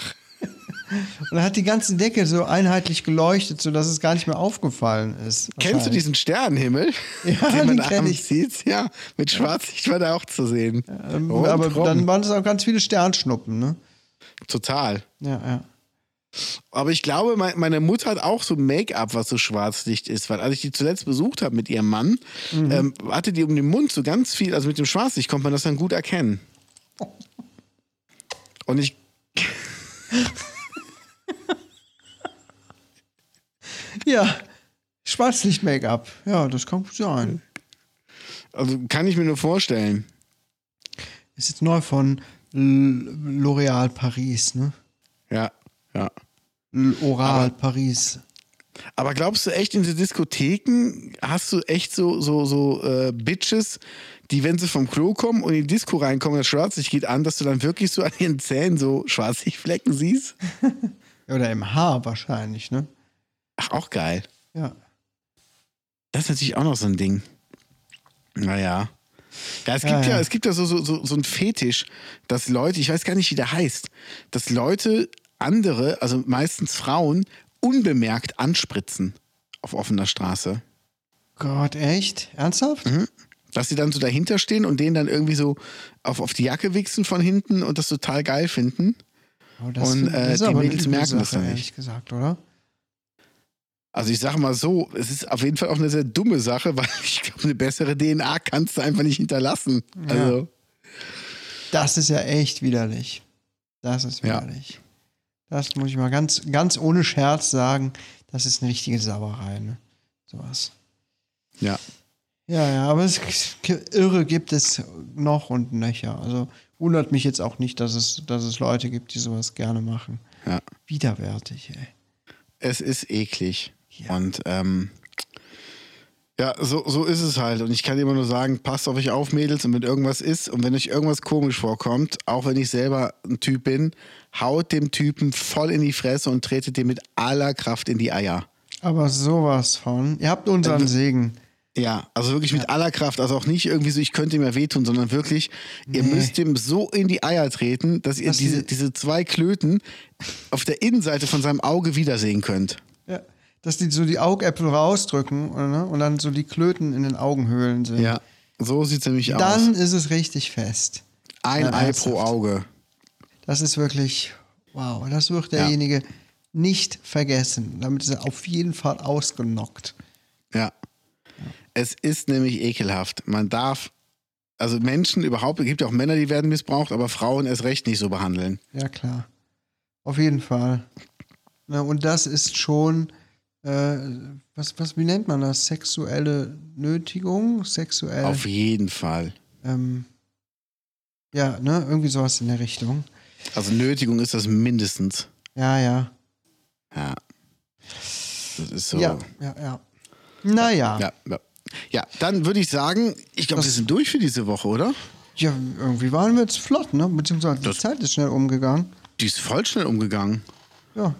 Und dann hat die ganze Decke so einheitlich geleuchtet, sodass es gar nicht mehr aufgefallen ist. Kennst du diesen Sternenhimmel, Ja, den man abends ich. sieht? Ja, mit Schwarzlicht war der auch zu sehen. Ähm, Und aber rum. dann waren es auch ganz viele Sternschnuppen, ne? Total. Ja, ja. Aber ich glaube, mein- meine Mutter hat auch so Make-up, was so Schwarzlicht ist. Weil als ich die zuletzt besucht habe mit ihrem Mann, Mhm. ähm, hatte die um den Mund so ganz viel, also mit dem Schwarzlicht konnte man das dann gut erkennen. Und ich, Ja, Schwarzlicht-Make-up. Ja, das kann gut sein. also kann ich mir nur vorstellen. Ist jetzt neu von L'Oréal Paris, ne? Ja, ja. L'Oral Paris. Aber glaubst du echt, in den Diskotheken hast du echt so, so, so äh, Bitches, die, wenn sie vom Klo kommen und in die Disco reinkommen, das Schwarzlicht geht an, dass du dann wirklich so an ihren Zähnen so Schwarzlichtflecken siehst? Oder im Haar wahrscheinlich, ne? Ach, auch geil. Ja. Das ist natürlich auch noch so ein Ding. Naja. Ja, es gibt Ja, ja, ja. es gibt ja so, so, so, so einen Fetisch, dass Leute, ich weiß gar nicht, wie der heißt, dass Leute andere, also meistens Frauen, unbemerkt anspritzen auf offener Straße. Gott, echt? Ernsthaft? Mhm. Dass sie dann so dahinter stehen und denen dann irgendwie so auf, auf die Jacke wichsen von hinten und das total geil finden. Oh, das Und, äh, das die Mädels merken das Sache, dann nicht. Gesagt, oder? Also ich sage mal so, es ist auf jeden Fall auch eine sehr dumme Sache, weil ich glaube, eine bessere DNA kannst du einfach nicht hinterlassen. Also, Das ist ja echt widerlich. Das ist Ja. widerlich. Das muss ich mal ganz, ganz ohne Scherz sagen. Das ist eine richtige Sauerei, ne? Sowas. ja. Ja, ja, aber es irre gibt es noch und nöcher. Also wundert mich jetzt auch nicht, dass es, dass es Leute gibt, die sowas gerne machen. Ja. Widerwärtig, ey. Es ist eklig. Ja. Und ähm, ja, so, so ist es halt. Und ich kann immer nur sagen, passt auf euch auf, Mädels, und wenn irgendwas ist und wenn euch irgendwas komisch vorkommt, auch wenn ich selber ein Typ bin, haut dem Typen voll in die Fresse und tretet dem mit aller Kraft in die Eier. Aber sowas von. Ihr habt unseren Äh, Segen. Ja, also wirklich mit aller Kraft. Also auch nicht irgendwie so, ich könnte ihm ja wehtun, sondern wirklich, ihr Nee. müsst ihm so in die Eier treten, dass ihr diese, diese zwei Klöten auf der Innenseite von seinem Auge wiedersehen könnt. Ja. Dass die so die Augäpfel rausdrücken oder, ne? und dann so die Klöten in den Augenhöhlen sind. Ja, so sieht es nämlich Dann aus. ist es richtig fest. Ein Ja, Ei pro Auge. Das ist wirklich, wow, das wird derjenige nicht vergessen. Damit ist er auf jeden Fall ausgenockt. Ja. Es ist nämlich ekelhaft. Man darf, also Menschen überhaupt, es gibt ja auch Männer, die werden missbraucht, aber Frauen erst recht nicht so behandeln. Ja, klar. Auf jeden Fall. Ja, und das ist schon, äh, was, was, wie nennt man das? Sexuelle Nötigung? Sexuell. Auf jeden Fall. ähm, ja, ne, irgendwie sowas in der Richtung. Also Nötigung ist das mindestens. Ja, ja. Ja. Das ist so. Ja, ja, ja. Naja. Ja, ja. ja dann würde ich sagen, ich glaube, wir sind durch für diese Woche, oder? Ja, irgendwie waren wir jetzt flott, ne? Beziehungsweise die Das- Zeit ist schnell umgegangen. Die ist voll schnell umgegangen. Ja.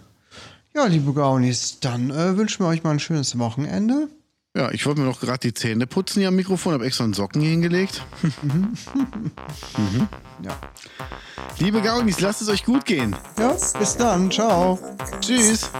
Ja, liebe Gaunis, dann äh, wünschen wir euch mal ein schönes Wochenende. Ja, ich wollte mir noch gerade die Zähne putzen hier am Mikrofon, habe extra einen Socken hier hingelegt. Ja. Liebe Gaunis, lasst es euch gut gehen. Ja, bis dann. Ciao. Tschüss.